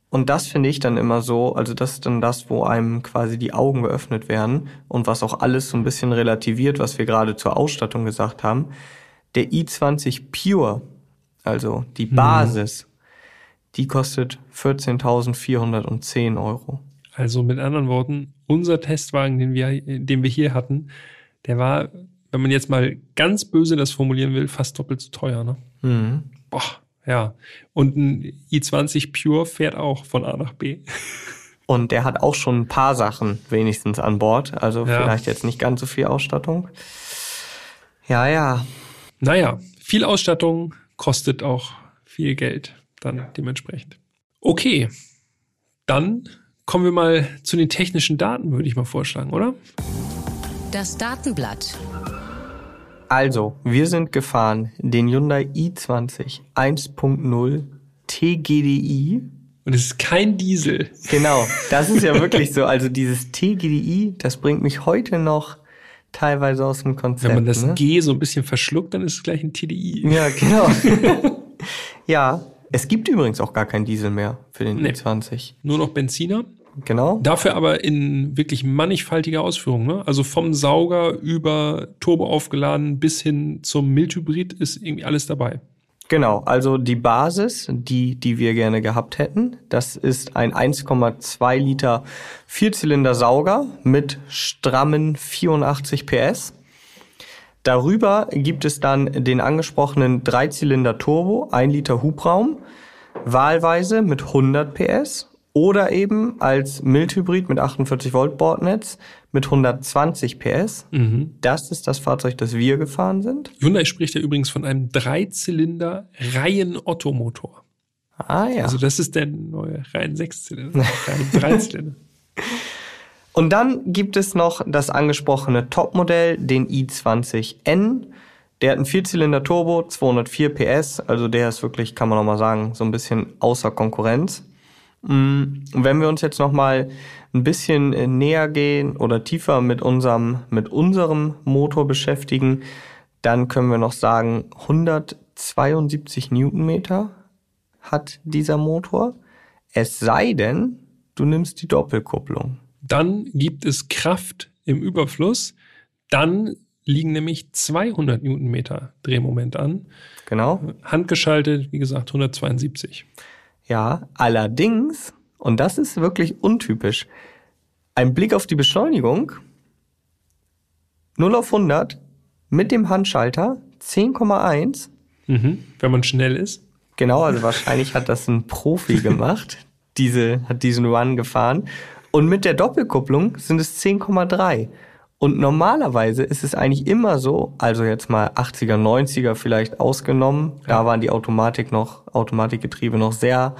Speaker 2: und das finde ich dann immer so, also das ist dann das, wo einem quasi die Augen geöffnet werden und was auch alles so ein bisschen relativiert, was wir gerade zur Ausstattung gesagt haben. Der i20 Pure, also die mhm. Basis, mhm. die kostet 14.410 Euro.
Speaker 1: Also mit anderen Worten, unser Testwagen, den wir, den wir hier hatten, der war, wenn man jetzt mal ganz böse das formulieren will, fast doppelt so teuer. Ne? Mhm. Boah. Ja, und ein i20 Pure fährt auch von A nach B. (laughs)
Speaker 2: Und der hat auch schon ein paar Sachen wenigstens an Bord. Also ja. vielleicht jetzt nicht ganz so viel Ausstattung. Ja, ja.
Speaker 1: Naja, viel Ausstattung kostet auch viel Geld dann dementsprechend. Okay, dann kommen wir mal zu den technischen Daten, würde ich mal vorschlagen, oder?
Speaker 3: Das Datenblatt.
Speaker 2: Also, wir sind gefahren den Hyundai i20 1.0 TGDI.
Speaker 1: Und es ist kein Diesel.
Speaker 2: Genau, das ist ja (laughs) wirklich so. Also dieses TGDI, das bringt mich heute noch teilweise aus dem Konzept.
Speaker 1: Wenn man das
Speaker 2: ne?
Speaker 1: G so ein bisschen verschluckt, dann ist es gleich ein TDI.
Speaker 2: Ja, genau. (laughs) ja, es gibt übrigens auch gar kein Diesel mehr für den nee. i20.
Speaker 1: Nur noch Benziner.
Speaker 2: Genau.
Speaker 1: Dafür aber in wirklich mannigfaltiger Ausführung. Ne? Also vom Sauger über Turbo aufgeladen bis hin zum Mildhybrid ist irgendwie alles dabei.
Speaker 2: Genau, also die Basis, die, die wir gerne gehabt hätten, das ist ein 1,2 Liter Vierzylinder-Sauger mit strammen 84 PS. Darüber gibt es dann den angesprochenen Dreizylinder-Turbo, 1 Liter Hubraum, wahlweise mit 100 PS oder eben als Mildhybrid mit 48 Volt Bordnetz mit 120 PS. Mhm. Das ist das Fahrzeug, das wir gefahren sind.
Speaker 1: Hyundai spricht ja übrigens von einem Dreizylinder Reihen-Otto-Motor.
Speaker 2: Ah ja.
Speaker 1: Also das ist der neue Reihen Sechszylinder, Reihen (laughs) Dreizylinder.
Speaker 2: Und dann gibt es noch das angesprochene Topmodell, den i20N. Der hat einen Vierzylinder Turbo, 204 PS, also der ist wirklich, kann man noch mal sagen, so ein bisschen außer Konkurrenz. Mm, wenn wir uns jetzt noch mal ein bisschen äh, näher gehen oder tiefer mit unserem, mit unserem Motor beschäftigen, dann können wir noch sagen, 172 Newtonmeter hat dieser Motor. Es sei denn, du nimmst die Doppelkupplung.
Speaker 1: Dann gibt es Kraft im Überfluss. Dann liegen nämlich 200 Newtonmeter Drehmoment an.
Speaker 2: Genau.
Speaker 1: Handgeschaltet, wie gesagt, 172.
Speaker 2: Ja, allerdings, und das ist wirklich untypisch, ein Blick auf die Beschleunigung, 0 auf 100 mit dem Handschalter 10,1.
Speaker 1: Mhm, wenn man schnell ist.
Speaker 2: Genau, also wahrscheinlich hat das ein Profi (laughs) gemacht, diese, hat diesen Run gefahren. Und mit der Doppelkupplung sind es 10,3. Und normalerweise ist es eigentlich immer so, also jetzt mal 80er, 90er vielleicht ausgenommen, ja. da waren die Automatik noch, Automatikgetriebe noch sehr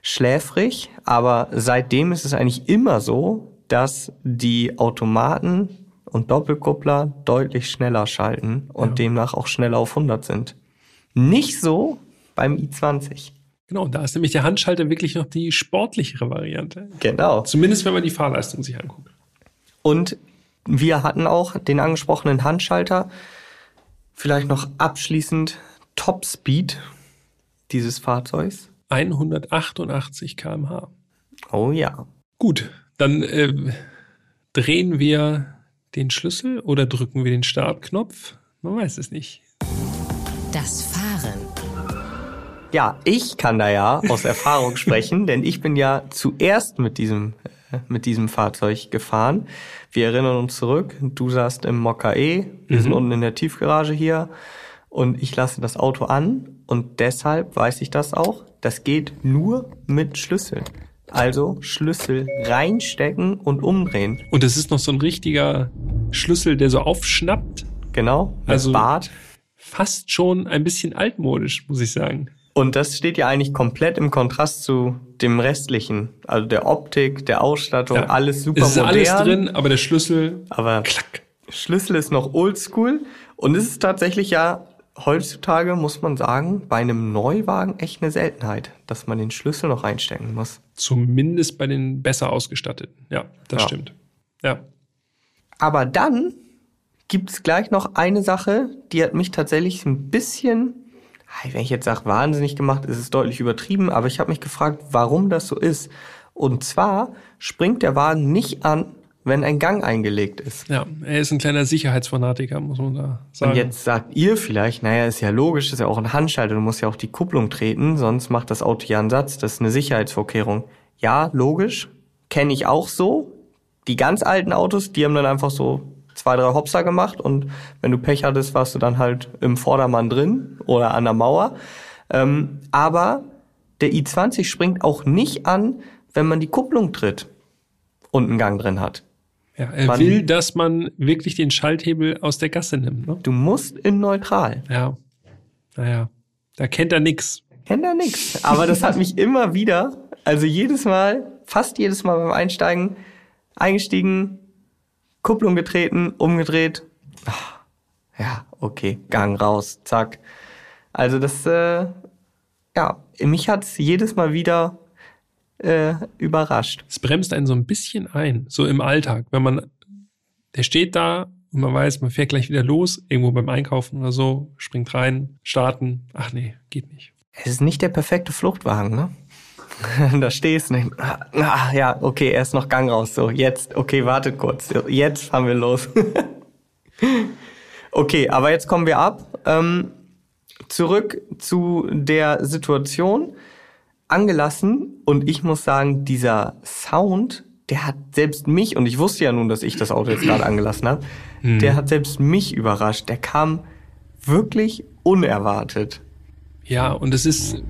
Speaker 2: schläfrig, aber seitdem ist es eigentlich immer so, dass die Automaten und Doppelkuppler deutlich schneller schalten und ja. demnach auch schneller auf 100 sind. Nicht so beim i20.
Speaker 1: Genau, da ist nämlich der Handschalter wirklich noch die sportlichere Variante.
Speaker 2: Genau.
Speaker 1: Zumindest wenn man die Fahrleistung sich anguckt.
Speaker 2: Und wir hatten auch den angesprochenen Handschalter. Vielleicht noch abschließend Topspeed dieses Fahrzeugs.
Speaker 1: 188 km/h.
Speaker 2: Oh ja.
Speaker 1: Gut, dann äh, drehen wir den Schlüssel oder drücken wir den Startknopf? Man weiß es nicht.
Speaker 3: Das Fahren.
Speaker 2: Ja, ich kann da ja aus Erfahrung sprechen, (laughs) denn ich bin ja zuerst mit diesem mit diesem Fahrzeug gefahren. Wir erinnern uns zurück, du saßt im Mokka E, wir mhm. sind unten in der Tiefgarage hier und ich lasse das Auto an und deshalb weiß ich das auch. Das geht nur mit Schlüssel. Also Schlüssel reinstecken und umdrehen.
Speaker 1: Und es ist noch so ein richtiger Schlüssel, der so aufschnappt.
Speaker 2: Genau, also Bart.
Speaker 1: Fast schon ein bisschen altmodisch, muss ich sagen.
Speaker 2: Und das steht ja eigentlich komplett im Kontrast zu dem restlichen, also der Optik, der Ausstattung, ja. alles super
Speaker 1: es ist modern. alles drin, aber der Schlüssel,
Speaker 2: aber klack. Schlüssel ist noch oldschool und es ist tatsächlich ja heutzutage muss man sagen, bei einem Neuwagen echt eine Seltenheit, dass man den Schlüssel noch einstecken muss.
Speaker 1: Zumindest bei den besser ausgestatteten. Ja, das ja. stimmt. Ja.
Speaker 2: Aber dann gibt es gleich noch eine Sache, die hat mich tatsächlich ein bisschen wenn ich jetzt sage, wahnsinnig gemacht, ist es deutlich übertrieben, aber ich habe mich gefragt, warum das so ist. Und zwar springt der Wagen nicht an, wenn ein Gang eingelegt ist.
Speaker 1: Ja, er ist ein kleiner Sicherheitsfanatiker, muss man da sagen.
Speaker 2: Und jetzt sagt ihr vielleicht, naja, ist ja logisch, ist ja auch ein Handschalter, du musst ja auch die Kupplung treten, sonst macht das Auto ja einen Satz, das ist eine Sicherheitsvorkehrung. Ja, logisch, kenne ich auch so. Die ganz alten Autos, die haben dann einfach so zwei, drei Hopser gemacht und wenn du Pech hattest, warst du dann halt im Vordermann drin oder an der Mauer. Ähm, aber der i20 springt auch nicht an, wenn man die Kupplung tritt und einen Gang drin hat.
Speaker 1: Ja, er man, will, dass man wirklich den Schalthebel aus der Gasse nimmt. Ne?
Speaker 2: Du musst in neutral.
Speaker 1: Ja. Naja, da kennt er nix.
Speaker 2: Kennt er nix. Aber das hat mich (laughs) immer wieder, also jedes Mal, fast jedes Mal beim Einsteigen, eingestiegen, Kupplung getreten, umgedreht. Ach, ja, okay, Gang raus, zack. Also das, äh, ja, mich hat's jedes Mal wieder äh, überrascht.
Speaker 1: Es bremst einen so ein bisschen ein, so im Alltag, wenn man, der steht da und man weiß, man fährt gleich wieder los, irgendwo beim Einkaufen oder so, springt rein, starten. Ach nee, geht nicht.
Speaker 2: Es ist nicht der perfekte Fluchtwagen, ne? (laughs) da stehst du und ah, ah, ja, okay, erst noch Gang raus. So, jetzt, okay, wartet kurz. Jetzt fahren wir los. (laughs) okay, aber jetzt kommen wir ab. Ähm, zurück zu der Situation. Angelassen und ich muss sagen, dieser Sound, der hat selbst mich, und ich wusste ja nun, dass ich das Auto jetzt gerade angelassen habe, mhm. der hat selbst mich überrascht. Der kam wirklich unerwartet.
Speaker 1: Ja, und es ist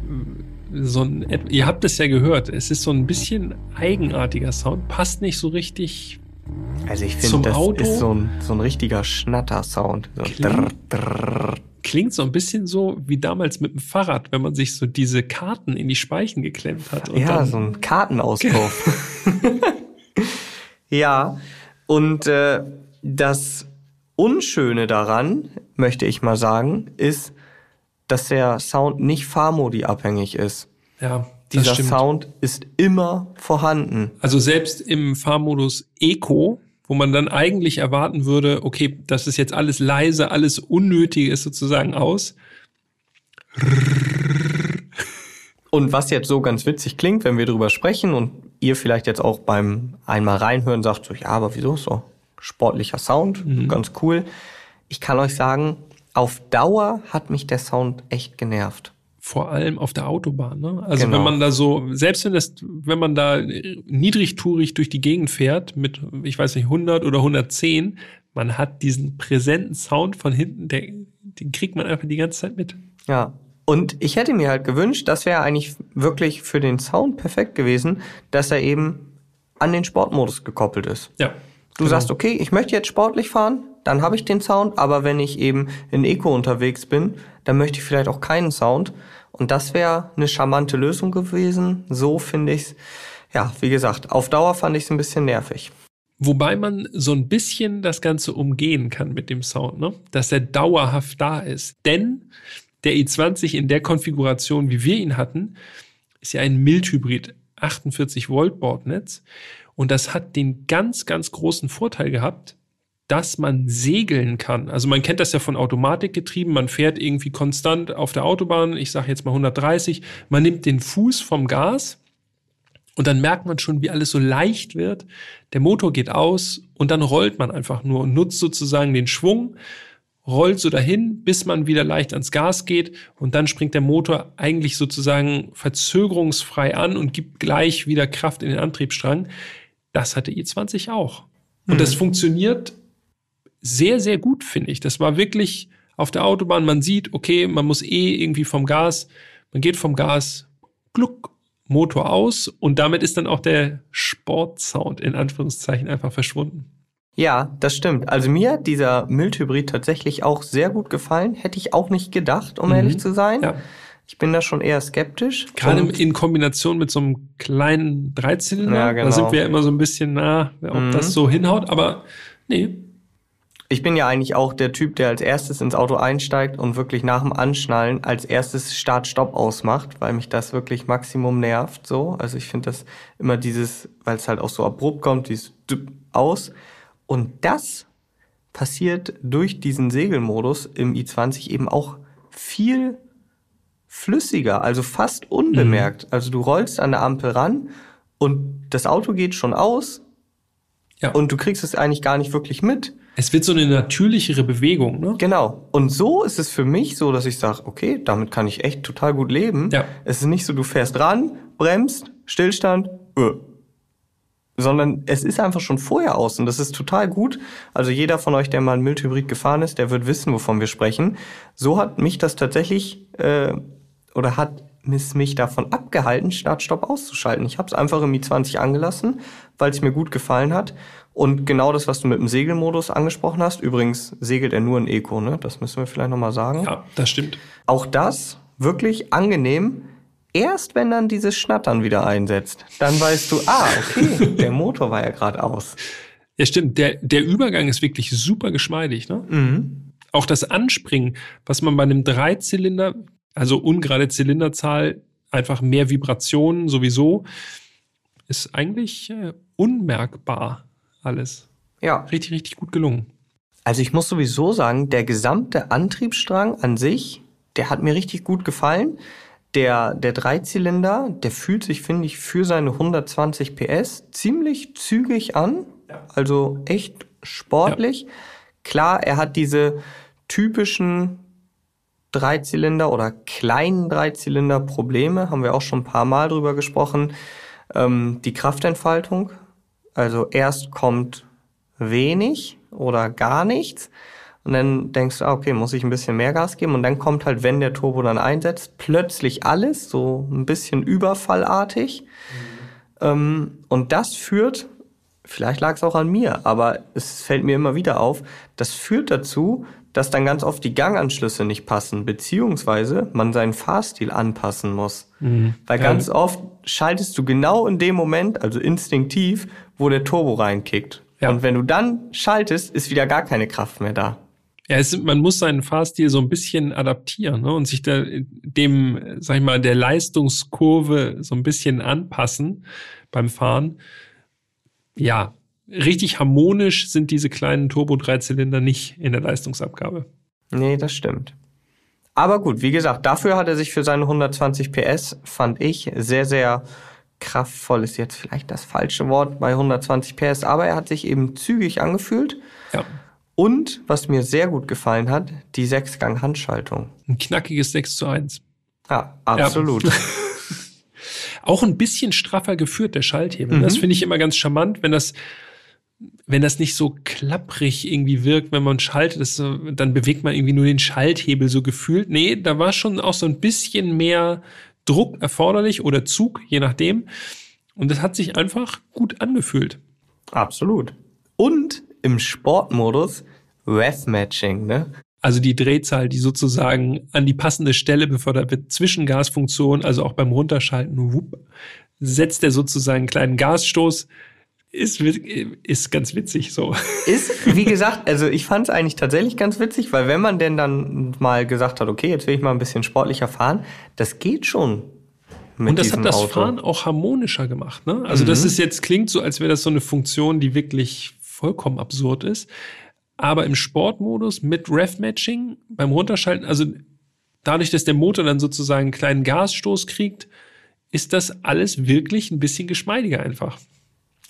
Speaker 1: so ein, ihr habt es ja gehört, es ist so ein bisschen eigenartiger Sound, passt nicht so richtig.
Speaker 2: Also ich finde, das Auto. ist so ein, so ein richtiger Schnatter-Sound. So
Speaker 1: klingt, klingt so ein bisschen so wie damals mit dem Fahrrad, wenn man sich so diese Karten in die Speichen geklemmt hat.
Speaker 2: Ja,
Speaker 1: dann,
Speaker 2: so ein Kartenauspuff. (laughs) ja, und äh, das Unschöne daran, möchte ich mal sagen, ist, dass der Sound nicht Fahrmodi abhängig ist.
Speaker 1: Ja.
Speaker 2: Dieser Sound ist immer vorhanden.
Speaker 1: Also selbst im Fahrmodus Eco, wo man dann eigentlich erwarten würde, okay, das ist jetzt alles leise, alles Unnötige ist sozusagen aus.
Speaker 2: Und was jetzt so ganz witzig klingt, wenn wir drüber sprechen und ihr vielleicht jetzt auch beim einmal reinhören sagt, so, ja, aber wieso so sportlicher Sound, mhm. ganz cool. Ich kann euch sagen, auf Dauer hat mich der Sound echt genervt
Speaker 1: vor allem auf der Autobahn. Ne? Also genau. wenn man da so, selbst wenn das, wenn man da niedrigtourig durch die Gegend fährt mit, ich weiß nicht, 100 oder 110, man hat diesen präsenten Sound von hinten, der, den kriegt man einfach die ganze Zeit mit.
Speaker 2: Ja. Und ich hätte mir halt gewünscht, das wäre eigentlich wirklich für den Sound perfekt gewesen, dass er eben an den Sportmodus gekoppelt ist.
Speaker 1: Ja.
Speaker 2: Du genau. sagst, okay, ich möchte jetzt sportlich fahren, dann habe ich den Sound, aber wenn ich eben in Eco unterwegs bin, dann möchte ich vielleicht auch keinen Sound. Und das wäre eine charmante Lösung gewesen. So finde ich es. Ja, wie gesagt, auf Dauer fand ich es ein bisschen nervig.
Speaker 1: Wobei man so ein bisschen das Ganze umgehen kann mit dem Sound, ne? dass er dauerhaft da ist. Denn der i20 in der Konfiguration, wie wir ihn hatten, ist ja ein Mildhybrid 48 Volt Bordnetz. Und das hat den ganz, ganz großen Vorteil gehabt, dass man segeln kann. Also man kennt das ja von Automatikgetrieben, man fährt irgendwie konstant auf der Autobahn, ich sage jetzt mal 130, man nimmt den Fuß vom Gas und dann merkt man schon, wie alles so leicht wird. Der Motor geht aus und dann rollt man einfach nur und nutzt sozusagen den Schwung, rollt so dahin, bis man wieder leicht ans Gas geht und dann springt der Motor eigentlich sozusagen verzögerungsfrei an und gibt gleich wieder Kraft in den Antriebsstrang. Das hatte i20 auch. Und mhm. das funktioniert sehr, sehr gut, finde ich. Das war wirklich auf der Autobahn, man sieht, okay, man muss eh irgendwie vom Gas, man geht vom Gas, gluck, Motor aus und damit ist dann auch der Sportsound in Anführungszeichen einfach verschwunden.
Speaker 2: Ja, das stimmt. Also mir hat dieser Mildhybrid tatsächlich auch sehr gut gefallen. Hätte ich auch nicht gedacht, um mhm. ehrlich zu sein. Ja. Ich bin da schon eher skeptisch.
Speaker 1: Gerade in Kombination mit so einem kleinen Dreizylinder. Ja, genau. Da sind wir ja immer so ein bisschen nah, ob mhm. das so hinhaut. Aber nee,
Speaker 2: ich bin ja eigentlich auch der Typ, der als erstes ins Auto einsteigt und wirklich nach dem Anschnallen als erstes Start-Stopp ausmacht, weil mich das wirklich Maximum nervt. So, also ich finde das immer dieses, weil es halt auch so abrupt kommt, dieses aus. Und das passiert durch diesen Segelmodus im i20 eben auch viel flüssiger, also fast unbemerkt. Mhm. Also du rollst an der Ampel ran und das Auto geht schon aus ja. und du kriegst es eigentlich gar nicht wirklich mit.
Speaker 1: Es wird so eine natürlichere Bewegung, ne?
Speaker 2: Genau. Und so ist es für mich so, dass ich sage, okay, damit kann ich echt total gut leben. Ja. Es ist nicht so, du fährst ran, bremst, Stillstand, öh. sondern es ist einfach schon vorher aus und das ist total gut. Also jeder von euch, der mal ein Mildhybrid gefahren ist, der wird wissen, wovon wir sprechen. So hat mich das tatsächlich äh, oder hat es mich davon abgehalten, Start-Stopp auszuschalten. Ich habe es einfach im i20 angelassen, weil es mir gut gefallen hat und genau das, was du mit dem Segelmodus angesprochen hast, übrigens segelt er nur in Eco, ne? Das müssen wir vielleicht nochmal sagen.
Speaker 1: Ja, das stimmt.
Speaker 2: Auch das wirklich angenehm. Erst wenn dann dieses Schnattern wieder einsetzt, dann weißt du, ah, okay, (laughs) der Motor war ja gerade aus.
Speaker 1: Ja, stimmt. Der, der Übergang ist wirklich super geschmeidig, ne? Mhm. Auch das Anspringen, was man bei einem Dreizylinder, also ungerade Zylinderzahl, einfach mehr Vibrationen sowieso, ist eigentlich äh, unmerkbar alles. Ja. Richtig, richtig gut gelungen.
Speaker 2: Also ich muss sowieso sagen, der gesamte Antriebsstrang an sich, der hat mir richtig gut gefallen. Der, der Dreizylinder, der fühlt sich, finde ich, für seine 120 PS ziemlich zügig an. Also echt sportlich. Ja. Klar, er hat diese typischen Dreizylinder oder kleinen Dreizylinder Probleme, haben wir auch schon ein paar Mal drüber gesprochen. Ähm, die Kraftentfaltung also erst kommt wenig oder gar nichts und dann denkst du, ah, okay, muss ich ein bisschen mehr Gas geben und dann kommt halt, wenn der Turbo dann einsetzt, plötzlich alles, so ein bisschen überfallartig. Mhm. Ähm, und das führt, vielleicht lag es auch an mir, aber es fällt mir immer wieder auf, das führt dazu, dass dann ganz oft die Ganganschlüsse nicht passen, beziehungsweise man seinen Fahrstil anpassen muss. Mhm. Weil ja. ganz oft schaltest du genau in dem Moment, also instinktiv, wo der Turbo reinkickt. Ja. Und wenn du dann schaltest, ist wieder gar keine Kraft mehr da.
Speaker 1: Ja, es, man muss seinen Fahrstil so ein bisschen adaptieren ne, und sich da dem, sag ich mal, der Leistungskurve so ein bisschen anpassen beim Fahren. Ja, richtig harmonisch sind diese kleinen Turbo-Dreizylinder nicht in der Leistungsabgabe.
Speaker 2: Nee, das stimmt. Aber gut, wie gesagt, dafür hat er sich für seine 120 PS, fand ich, sehr, sehr kraftvoll ist jetzt vielleicht das falsche Wort bei 120 PS, aber er hat sich eben zügig angefühlt.
Speaker 1: Ja.
Speaker 2: Und was mir sehr gut gefallen hat, die Sechsgang-Handschaltung.
Speaker 1: Ein knackiges 6 zu 1.
Speaker 2: Ja, absolut.
Speaker 1: Ja. (laughs) Auch ein bisschen straffer geführt, der Schalthebel. Mhm. Das finde ich immer ganz charmant, wenn das, wenn das nicht so klapprig irgendwie wirkt, wenn man schaltet, das, dann bewegt man irgendwie nur den Schalthebel so gefühlt. Nee, da war schon auch so ein bisschen mehr Druck erforderlich oder Zug, je nachdem. Und das hat sich einfach gut angefühlt.
Speaker 2: Absolut. Und im Sportmodus Rev-Matching, ne?
Speaker 1: Also die Drehzahl, die sozusagen an die passende Stelle befördert wird, Zwischengasfunktion, also auch beim Runterschalten, whoop, setzt er sozusagen einen kleinen Gasstoß. Ist, ist ganz witzig so.
Speaker 2: Ist, (laughs) wie gesagt, also ich fand es eigentlich tatsächlich ganz witzig, weil wenn man denn dann mal gesagt hat, okay, jetzt will ich mal ein bisschen sportlicher fahren, das geht schon.
Speaker 1: Und das hat das Auto. Fahren auch harmonischer gemacht. Ne? Also mhm. das ist jetzt klingt so, als wäre das so eine Funktion, die wirklich vollkommen absurd ist. Aber im Sportmodus mit Rev-Matching beim Runterschalten, also dadurch, dass der Motor dann sozusagen einen kleinen Gasstoß kriegt, ist das alles wirklich ein bisschen geschmeidiger einfach.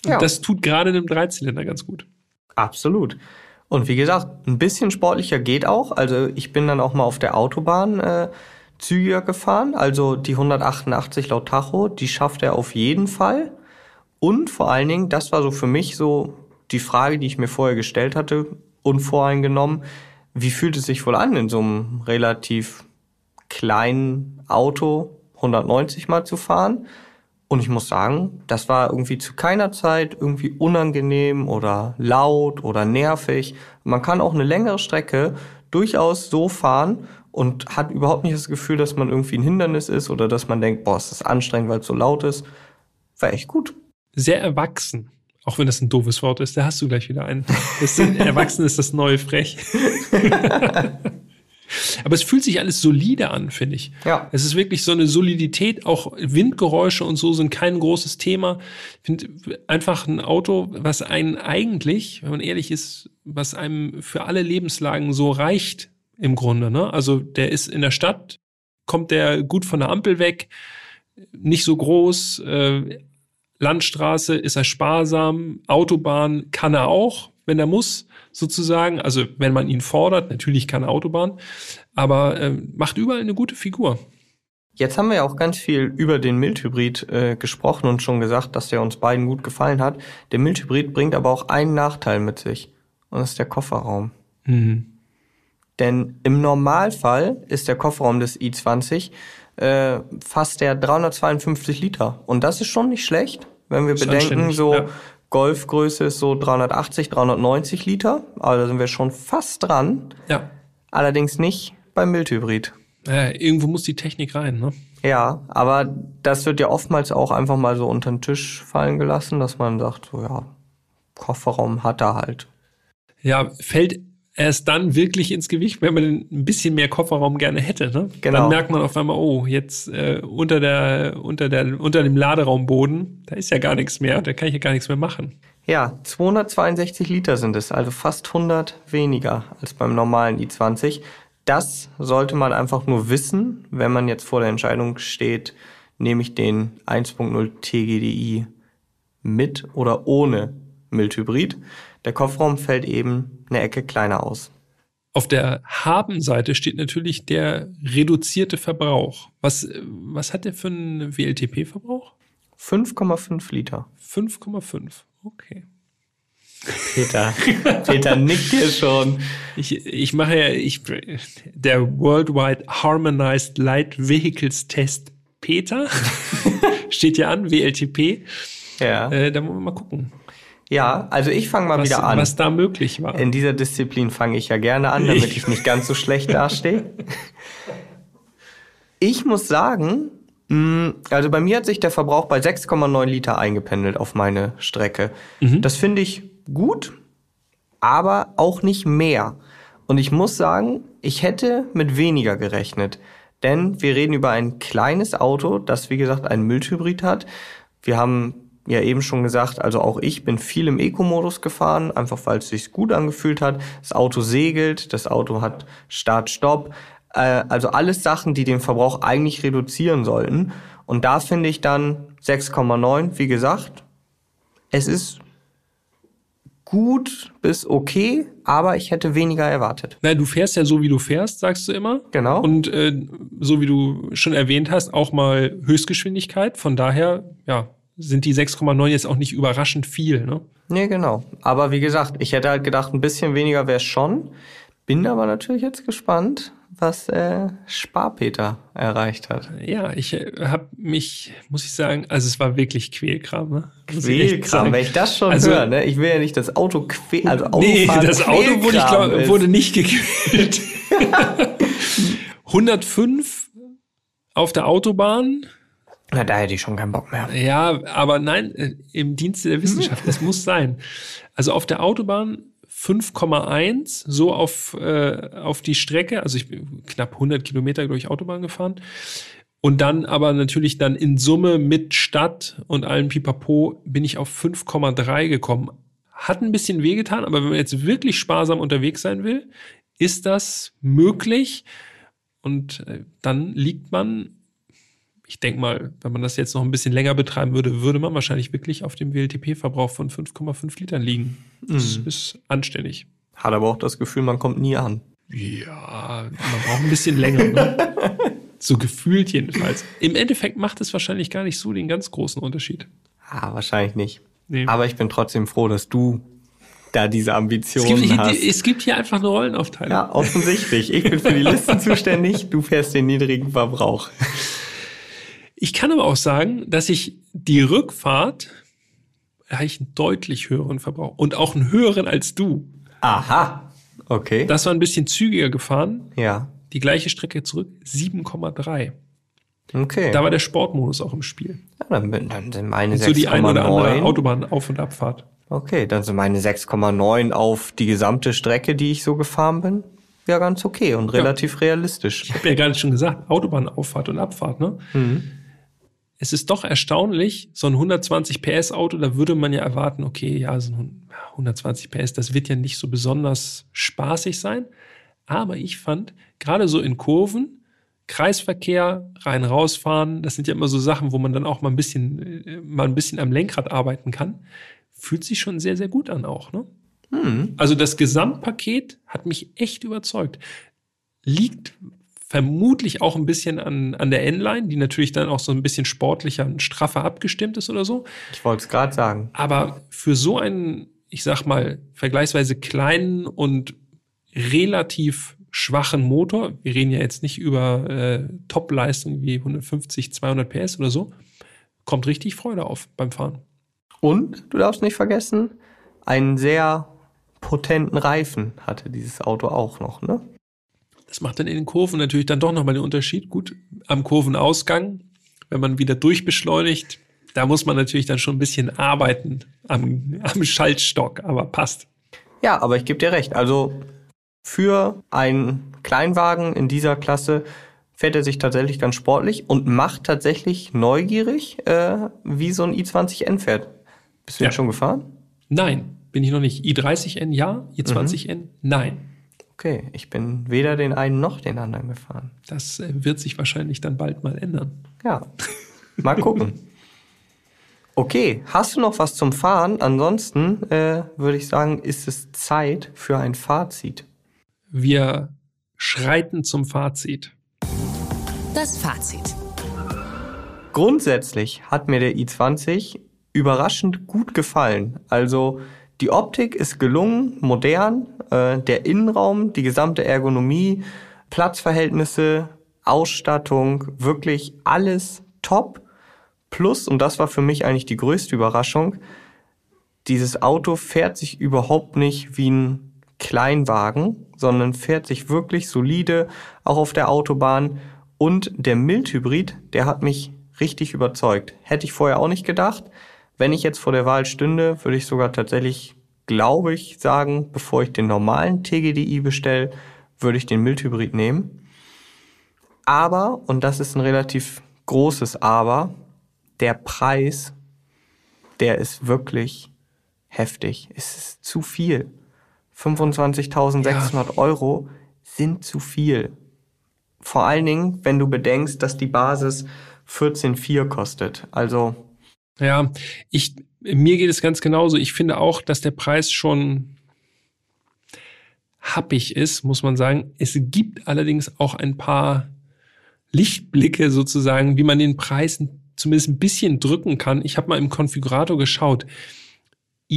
Speaker 1: Ja. das tut gerade einem Dreizylinder ganz gut.
Speaker 2: Absolut. Und wie gesagt, ein bisschen sportlicher geht auch. Also ich bin dann auch mal auf der Autobahn äh, zügiger gefahren. Also die 188 laut Tacho, die schafft er auf jeden Fall. Und vor allen Dingen, das war so für mich so die Frage, die ich mir vorher gestellt hatte, unvoreingenommen, wie fühlt es sich wohl an, in so einem relativ kleinen Auto 190 mal zu fahren? Und ich muss sagen, das war irgendwie zu keiner Zeit irgendwie unangenehm oder laut oder nervig. Man kann auch eine längere Strecke durchaus so fahren und hat überhaupt nicht das Gefühl, dass man irgendwie ein Hindernis ist oder dass man denkt, boah, es ist anstrengend, weil es so laut ist. War echt gut.
Speaker 1: Sehr erwachsen. Auch wenn das ein doofes Wort ist, da hast du gleich wieder einen. Das (laughs) Erwachsen ist das neue Frech. (laughs) Aber es fühlt sich alles solide an, finde ich.
Speaker 2: Ja.
Speaker 1: Es ist wirklich so eine Solidität. Auch Windgeräusche und so sind kein großes Thema. Ich finde einfach ein Auto, was einen eigentlich, wenn man ehrlich ist, was einem für alle Lebenslagen so reicht im Grunde. Ne? Also der ist in der Stadt, kommt der gut von der Ampel weg, nicht so groß, äh, Landstraße ist er sparsam, Autobahn kann er auch, wenn er muss, sozusagen. Also wenn man ihn fordert, natürlich kann er Autobahn, aber äh, macht überall eine gute Figur.
Speaker 2: Jetzt haben wir ja auch ganz viel über den Mildhybrid äh, gesprochen und schon gesagt, dass der uns beiden gut gefallen hat. Der Mildhybrid bringt aber auch einen Nachteil mit sich und das ist der Kofferraum. Mhm. Denn im Normalfall ist der Kofferraum des i20 äh, fast der 352 Liter und das ist schon nicht schlecht wenn wir bedenken, so ja. Golfgröße ist so 380, 390 Liter. Also da sind wir schon fast dran.
Speaker 1: Ja.
Speaker 2: Allerdings nicht beim Mildhybrid.
Speaker 1: Ja, irgendwo muss die Technik rein, ne?
Speaker 2: Ja, aber das wird ja oftmals auch einfach mal so unter den Tisch fallen gelassen, dass man sagt, so ja, Kofferraum hat er halt.
Speaker 1: Ja, fällt erst dann wirklich ins Gewicht, wenn man ein bisschen mehr Kofferraum gerne hätte. Ne?
Speaker 2: Genau.
Speaker 1: Dann merkt man auf einmal, oh, jetzt äh, unter der unter der unter dem Laderaumboden, da ist ja gar nichts mehr, da kann ich ja gar nichts mehr machen.
Speaker 2: Ja, 262 Liter sind es, also fast 100 weniger als beim normalen i20. Das sollte man einfach nur wissen, wenn man jetzt vor der Entscheidung steht, nehme ich den 1.0 TGDI mit oder ohne Mildhybrid. Der Kofferraum fällt eben eine Ecke kleiner aus.
Speaker 1: Auf der Haben-Seite steht natürlich der reduzierte Verbrauch. Was, was hat der für einen WLTP-Verbrauch?
Speaker 2: 5,5 Liter.
Speaker 1: 5,5, okay.
Speaker 2: Peter, Peter nickt hier schon.
Speaker 1: Ich, ich mache ja, ich, der Worldwide Harmonized Light Vehicles Test Peter (laughs) steht ja an, WLTP.
Speaker 2: Ja.
Speaker 1: Äh, da wollen wir mal gucken.
Speaker 2: Ja, also ich fange mal
Speaker 1: was,
Speaker 2: wieder an.
Speaker 1: Was da möglich war.
Speaker 2: In dieser Disziplin fange ich ja gerne an, damit ich nicht ganz so schlecht dastehe. (laughs) Ich muss sagen, mm, also bei mir hat sich der Verbrauch bei 6,9 Liter eingependelt auf meine Strecke. Mhm. Das finde ich gut, aber auch nicht mehr. Und ich muss sagen, ich hätte mit weniger gerechnet. Denn wir reden über ein kleines Auto, das wie gesagt einen Müllhybrid hat. Wir haben ja eben schon gesagt, also auch ich bin viel im Eco-Modus gefahren, einfach weil es sich gut angefühlt hat. Das Auto segelt, das Auto hat Start-Stopp. Äh, also alles Sachen, die den Verbrauch eigentlich reduzieren sollten. Und da finde ich dann 6,9, wie gesagt, es ist gut bis okay, aber ich hätte weniger erwartet.
Speaker 1: Na, du fährst ja so, wie du fährst, sagst du immer.
Speaker 2: Genau.
Speaker 1: Und äh, so wie du schon erwähnt hast, auch mal Höchstgeschwindigkeit. Von daher, ja, sind die 6,9 jetzt auch nicht überraschend viel, ne?
Speaker 2: Nee, genau. Aber wie gesagt, ich hätte halt gedacht, ein bisschen weniger wäre schon. Bin aber natürlich jetzt gespannt, was äh, Sparpeter erreicht hat.
Speaker 1: Ja, ich äh, habe mich, muss ich sagen, also es war wirklich Quälkram. Ne?
Speaker 2: Quälkram, wenn ich das schon also, höre, ne? Ich will ja nicht das Auto quälen. Also
Speaker 1: nee, das Auto wurde, ich glaub, wurde nicht gequält. (laughs) 105 auf der Autobahn.
Speaker 2: Na, da hätte ich schon keinen Bock mehr.
Speaker 1: Ja, aber nein, äh, im Dienste der Wissenschaft, das muss sein. Also auf der Autobahn 5,1 so auf, äh, auf die Strecke. Also ich bin knapp 100 Kilometer durch Autobahn gefahren. Und dann aber natürlich dann in Summe mit Stadt und allem Pipapo bin ich auf 5,3 gekommen. Hat ein bisschen wehgetan, aber wenn man jetzt wirklich sparsam unterwegs sein will, ist das möglich. Und äh, dann liegt man ich denke mal, wenn man das jetzt noch ein bisschen länger betreiben würde, würde man wahrscheinlich wirklich auf dem WLTP-Verbrauch von 5,5 Litern liegen. Das mhm. ist anständig.
Speaker 2: Hat aber auch das Gefühl, man kommt nie an.
Speaker 1: Ja, man braucht ein bisschen länger. Ne? (laughs) so gefühlt jedenfalls. Im Endeffekt macht es wahrscheinlich gar nicht so den ganz großen Unterschied.
Speaker 2: Ah, wahrscheinlich nicht. Nee. Aber ich bin trotzdem froh, dass du da diese Ambitionen
Speaker 1: es gibt,
Speaker 2: hast.
Speaker 1: Es gibt hier einfach eine Rollenaufteilung.
Speaker 2: Ja, offensichtlich. Ich bin für die Listen zuständig, du fährst den niedrigen Verbrauch.
Speaker 1: Ich kann aber auch sagen, dass ich die Rückfahrt habe ich einen deutlich höheren Verbrauch und auch einen höheren als du.
Speaker 2: Aha. Okay.
Speaker 1: Das war ein bisschen zügiger gefahren.
Speaker 2: Ja.
Speaker 1: Die gleiche Strecke zurück, 7,3.
Speaker 2: Okay.
Speaker 1: Da war der Sportmodus auch im Spiel.
Speaker 2: Ja, dann, dann sind meine 6,9.
Speaker 1: So die ein oder andere Autobahn-Auf- und Abfahrt.
Speaker 2: Okay, dann sind meine 6,9 auf die gesamte Strecke, die ich so gefahren bin, ja ganz okay und relativ ja. realistisch.
Speaker 1: Ich habe ja gerade schon gesagt, Autobahnauffahrt und Abfahrt, ne? Mhm es ist doch erstaunlich, so ein 120 PS Auto, da würde man ja erwarten, okay, ja, so ein 120 PS, das wird ja nicht so besonders spaßig sein. Aber ich fand, gerade so in Kurven, Kreisverkehr, rein rausfahren, das sind ja immer so Sachen, wo man dann auch mal ein bisschen, äh, mal ein bisschen am Lenkrad arbeiten kann. Fühlt sich schon sehr, sehr gut an auch, ne? Hm. Also das Gesamtpaket hat mich echt überzeugt. Liegt vermutlich auch ein bisschen an, an der N-Line, die natürlich dann auch so ein bisschen sportlicher und straffer abgestimmt ist oder so.
Speaker 2: Ich wollte es gerade sagen.
Speaker 1: Aber für so einen, ich sag mal, vergleichsweise kleinen und relativ schwachen Motor, wir reden ja jetzt nicht über äh, Top-Leistungen wie 150, 200 PS oder so, kommt richtig Freude auf beim Fahren.
Speaker 2: Und du darfst nicht vergessen, einen sehr potenten Reifen hatte dieses Auto auch noch, ne?
Speaker 1: Das macht dann in den Kurven natürlich dann doch nochmal den Unterschied. Gut, am Kurvenausgang, wenn man wieder durchbeschleunigt, da muss man natürlich dann schon ein bisschen arbeiten am, (laughs) am Schaltstock, aber passt.
Speaker 2: Ja, aber ich gebe dir recht. Also für einen Kleinwagen in dieser Klasse fährt er sich tatsächlich ganz sportlich und macht tatsächlich neugierig, äh, wie so ein i20N fährt. Bist du ja. schon gefahren?
Speaker 1: Nein, bin ich noch nicht. i30N ja, i20N mhm. nein.
Speaker 2: Okay, ich bin weder den einen noch den anderen gefahren.
Speaker 1: Das äh, wird sich wahrscheinlich dann bald mal ändern.
Speaker 2: Ja, mal gucken. (laughs) Okay, hast du noch was zum Fahren? Ansonsten äh, würde ich sagen, ist es Zeit für ein Fazit.
Speaker 1: Wir schreiten zum Fazit.
Speaker 3: Das Fazit.
Speaker 2: Grundsätzlich hat mir der i20 überraschend gut gefallen. Also die Optik ist gelungen, modern, äh, der Innenraum, die gesamte Ergonomie, Platzverhältnisse, Ausstattung, wirklich alles top. Plus, und das war für mich eigentlich die größte Überraschung, dieses Auto fährt sich überhaupt nicht wie ein Kleinwagen, sondern fährt sich wirklich solide, auch auf der Autobahn. Und der Mildhybrid, der hat mich richtig überzeugt. Hätte ich vorher auch nicht gedacht. Wenn ich jetzt vor der Wahl stünde, würde ich sogar tatsächlich glaube ich, sagen, bevor ich den normalen TGDI bestelle, würde ich den Mildhybrid nehmen. Aber, und das ist ein relativ großes Aber, der Preis, der ist wirklich heftig. Es ist zu viel. 25.600 ja. Euro sind zu viel. Vor allen Dingen, wenn du bedenkst, dass die Basis 14,4 kostet. Also.
Speaker 1: Ja, ich, mir geht es ganz genauso. Ich finde auch, dass der Preis schon happig ist, muss man sagen. Es gibt allerdings auch ein paar Lichtblicke sozusagen, wie man den Preis zumindest ein bisschen drücken kann. Ich habe mal im Konfigurator geschaut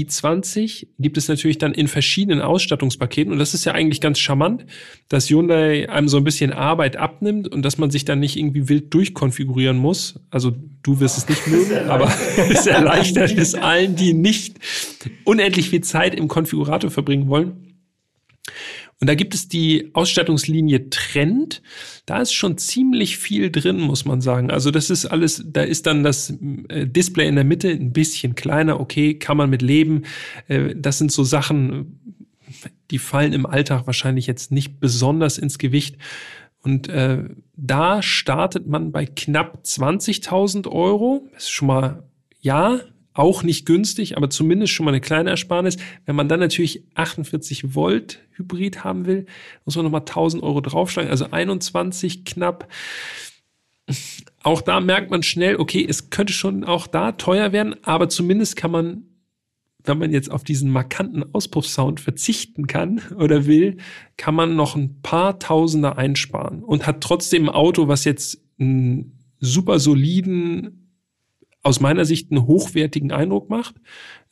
Speaker 1: i20 gibt es natürlich dann in verschiedenen Ausstattungspaketen und das ist ja eigentlich ganz charmant, dass Hyundai einem so ein bisschen Arbeit abnimmt und dass man sich dann nicht irgendwie wild durchkonfigurieren muss. Also du wirst es nicht (laughs) mögen, aber (laughs) es erleichtert es allen, die nicht unendlich viel Zeit im Konfigurator verbringen wollen. Und da gibt es die Ausstattungslinie Trend. Da ist schon ziemlich viel drin, muss man sagen. Also das ist alles, da ist dann das äh, Display in der Mitte ein bisschen kleiner. Okay, kann man mit leben. Äh, das sind so Sachen, die fallen im Alltag wahrscheinlich jetzt nicht besonders ins Gewicht. Und äh, da startet man bei knapp 20.000 Euro. Das ist schon mal, ja, auch nicht günstig, aber zumindest schon mal eine kleine Ersparnis. Wenn man dann natürlich 48 Volt Hybrid haben will, muss man nochmal 1000 Euro draufschlagen, also 21 knapp. Auch da merkt man schnell, okay, es könnte schon auch da teuer werden, aber zumindest kann man, wenn man jetzt auf diesen markanten Auspuffsound verzichten kann (laughs) oder will, kann man noch ein paar Tausender einsparen und hat trotzdem ein Auto, was jetzt einen super soliden aus meiner Sicht einen hochwertigen Eindruck macht,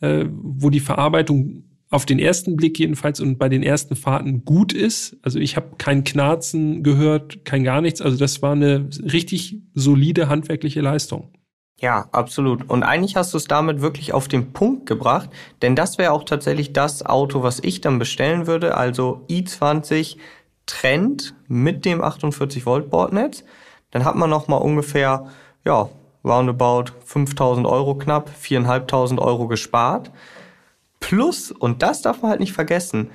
Speaker 1: äh, wo die Verarbeitung auf den ersten Blick jedenfalls und bei den ersten Fahrten gut ist. Also ich habe kein Knarzen gehört, kein gar nichts. Also das war eine richtig solide handwerkliche Leistung.
Speaker 2: Ja, absolut. Und eigentlich hast du es damit wirklich auf den Punkt gebracht, denn das wäre auch tatsächlich das Auto, was ich dann bestellen würde. Also i20 Trend mit dem 48 Volt Bordnetz. Dann hat man noch mal ungefähr ja roundabout 5000 Euro knapp, 4.500 Euro gespart. Plus, und das darf man halt nicht vergessen,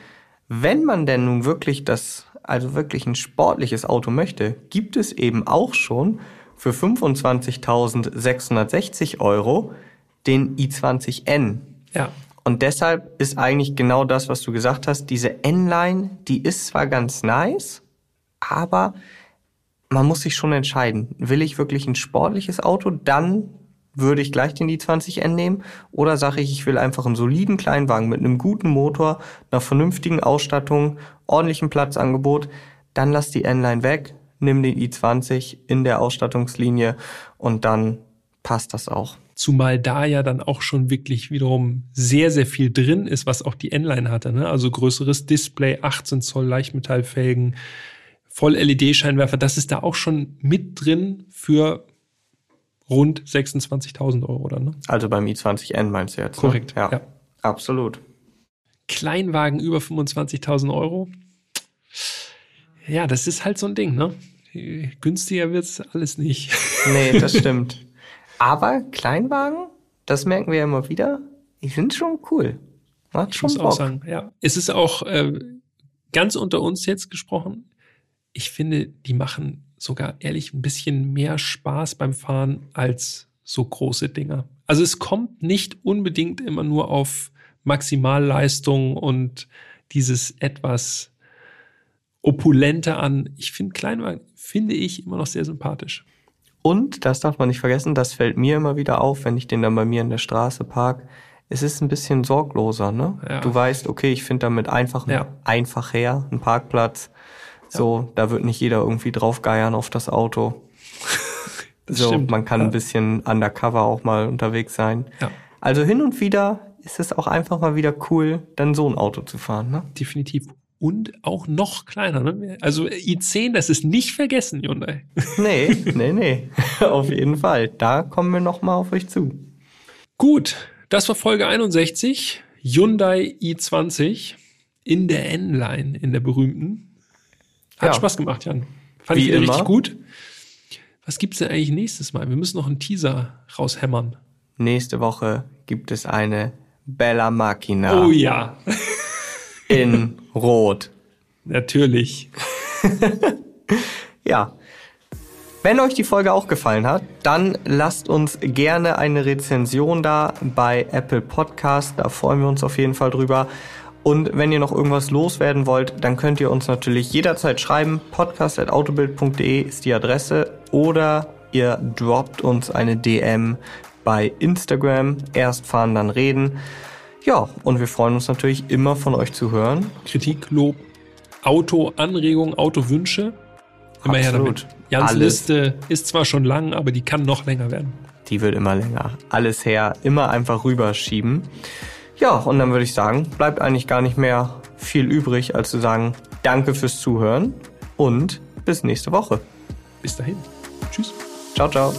Speaker 2: wenn man denn nun wirklich das, also wirklich ein sportliches Auto möchte, gibt es eben auch schon für 25.660 Euro den i20N.
Speaker 1: Ja.
Speaker 2: Und deshalb ist eigentlich genau das, was du gesagt hast, diese N-Line, die ist zwar ganz nice, aber man muss sich schon entscheiden. Will ich wirklich ein sportliches Auto? Dann würde ich gleich den i20N nehmen. Oder sage ich, ich will einfach einen soliden Kleinwagen mit einem guten Motor, einer vernünftigen Ausstattung, ordentlichem Platzangebot. Dann lass die N-Line weg, nimm den i20 in der Ausstattungslinie und dann passt das auch.
Speaker 1: Zumal da ja dann auch schon wirklich wiederum sehr, sehr viel drin ist, was auch die N-Line hatte. Ne? Also größeres Display, 18 Zoll Leichtmetallfelgen, Voll-LED-Scheinwerfer, das ist da auch schon mit drin für rund 26.000 Euro, oder? Ne?
Speaker 2: Also beim i20N meinst du jetzt?
Speaker 1: Ne? Korrekt,
Speaker 2: ne? ja. ja. Absolut.
Speaker 1: Kleinwagen über 25.000 Euro. Ja, das ist halt so ein Ding, ne? Günstiger wird's alles nicht. (laughs)
Speaker 2: Nee, das stimmt. Aber Kleinwagen, das merken wir ja immer wieder, die sind schon cool.
Speaker 1: Macht schon ich muss Bock. auch sagen, ja. Es ist auch äh, ganz unter uns jetzt gesprochen, ich finde, die machen sogar ehrlich ein bisschen mehr Spaß beim Fahren als so große Dinger. Also es kommt nicht unbedingt immer nur auf Maximalleistung und dieses etwas opulente an. Ich finde Kleinwagen, finde ich immer noch sehr sympathisch.
Speaker 2: Und, das darf man nicht vergessen, das fällt mir immer wieder auf, wenn ich den dann bei mir in der Straße park. Es ist ein bisschen sorgloser, ne? Ja. Du weißt, okay, ich finde damit einfach, ja. einfach her, einen Parkplatz. So, da wird nicht jeder irgendwie draufgeiern auf das Auto. (laughs) so, stimmt, man kann ja. ein bisschen undercover auch mal unterwegs sein. Ja. Also hin und wieder ist es auch einfach mal wieder cool, dann so ein Auto zu fahren. Ne?
Speaker 1: Definitiv. Und auch noch kleiner. Ne? Also i10, das ist nicht vergessen, Hyundai. (laughs)
Speaker 2: nee, nee, nee. (laughs) auf jeden Fall. Da kommen wir noch mal auf euch zu.
Speaker 1: Gut, das war Folge 61. Hyundai i20 in der N-Line, in der berühmten. Hat ja. Spaß gemacht, Jan. Fand Wie ich immer. richtig gut. Was gibt's denn eigentlich nächstes Mal? Wir müssen noch einen Teaser raushämmern.
Speaker 2: Nächste Woche gibt es eine Bella Machina.
Speaker 1: Oh ja. (laughs)
Speaker 2: in Rot.
Speaker 1: Natürlich. (laughs)
Speaker 2: ja. Wenn euch die Folge auch gefallen hat, dann lasst uns gerne eine Rezension da bei Apple Podcast. Da freuen wir uns auf jeden Fall drüber. Und wenn ihr noch irgendwas loswerden wollt, dann könnt ihr uns natürlich jederzeit schreiben. podcast.autobild.de ist die Adresse oder ihr droppt uns eine DM bei Instagram. Erst fahren, dann reden. Ja, und wir freuen uns natürlich immer von euch zu hören.
Speaker 1: Kritik, Lob, Auto-Anregungen, Auto-Wünsche. Immer her damit. Jans Alles. Liste ist zwar schon lang, aber die kann noch länger werden.
Speaker 2: Die wird immer länger. Alles her, immer einfach rüberschieben. Ja, und dann würde ich sagen, bleibt eigentlich gar nicht mehr viel übrig, als zu sagen, danke fürs Zuhören und bis nächste Woche.
Speaker 1: Bis dahin. Tschüss.
Speaker 2: Ciao, ciao.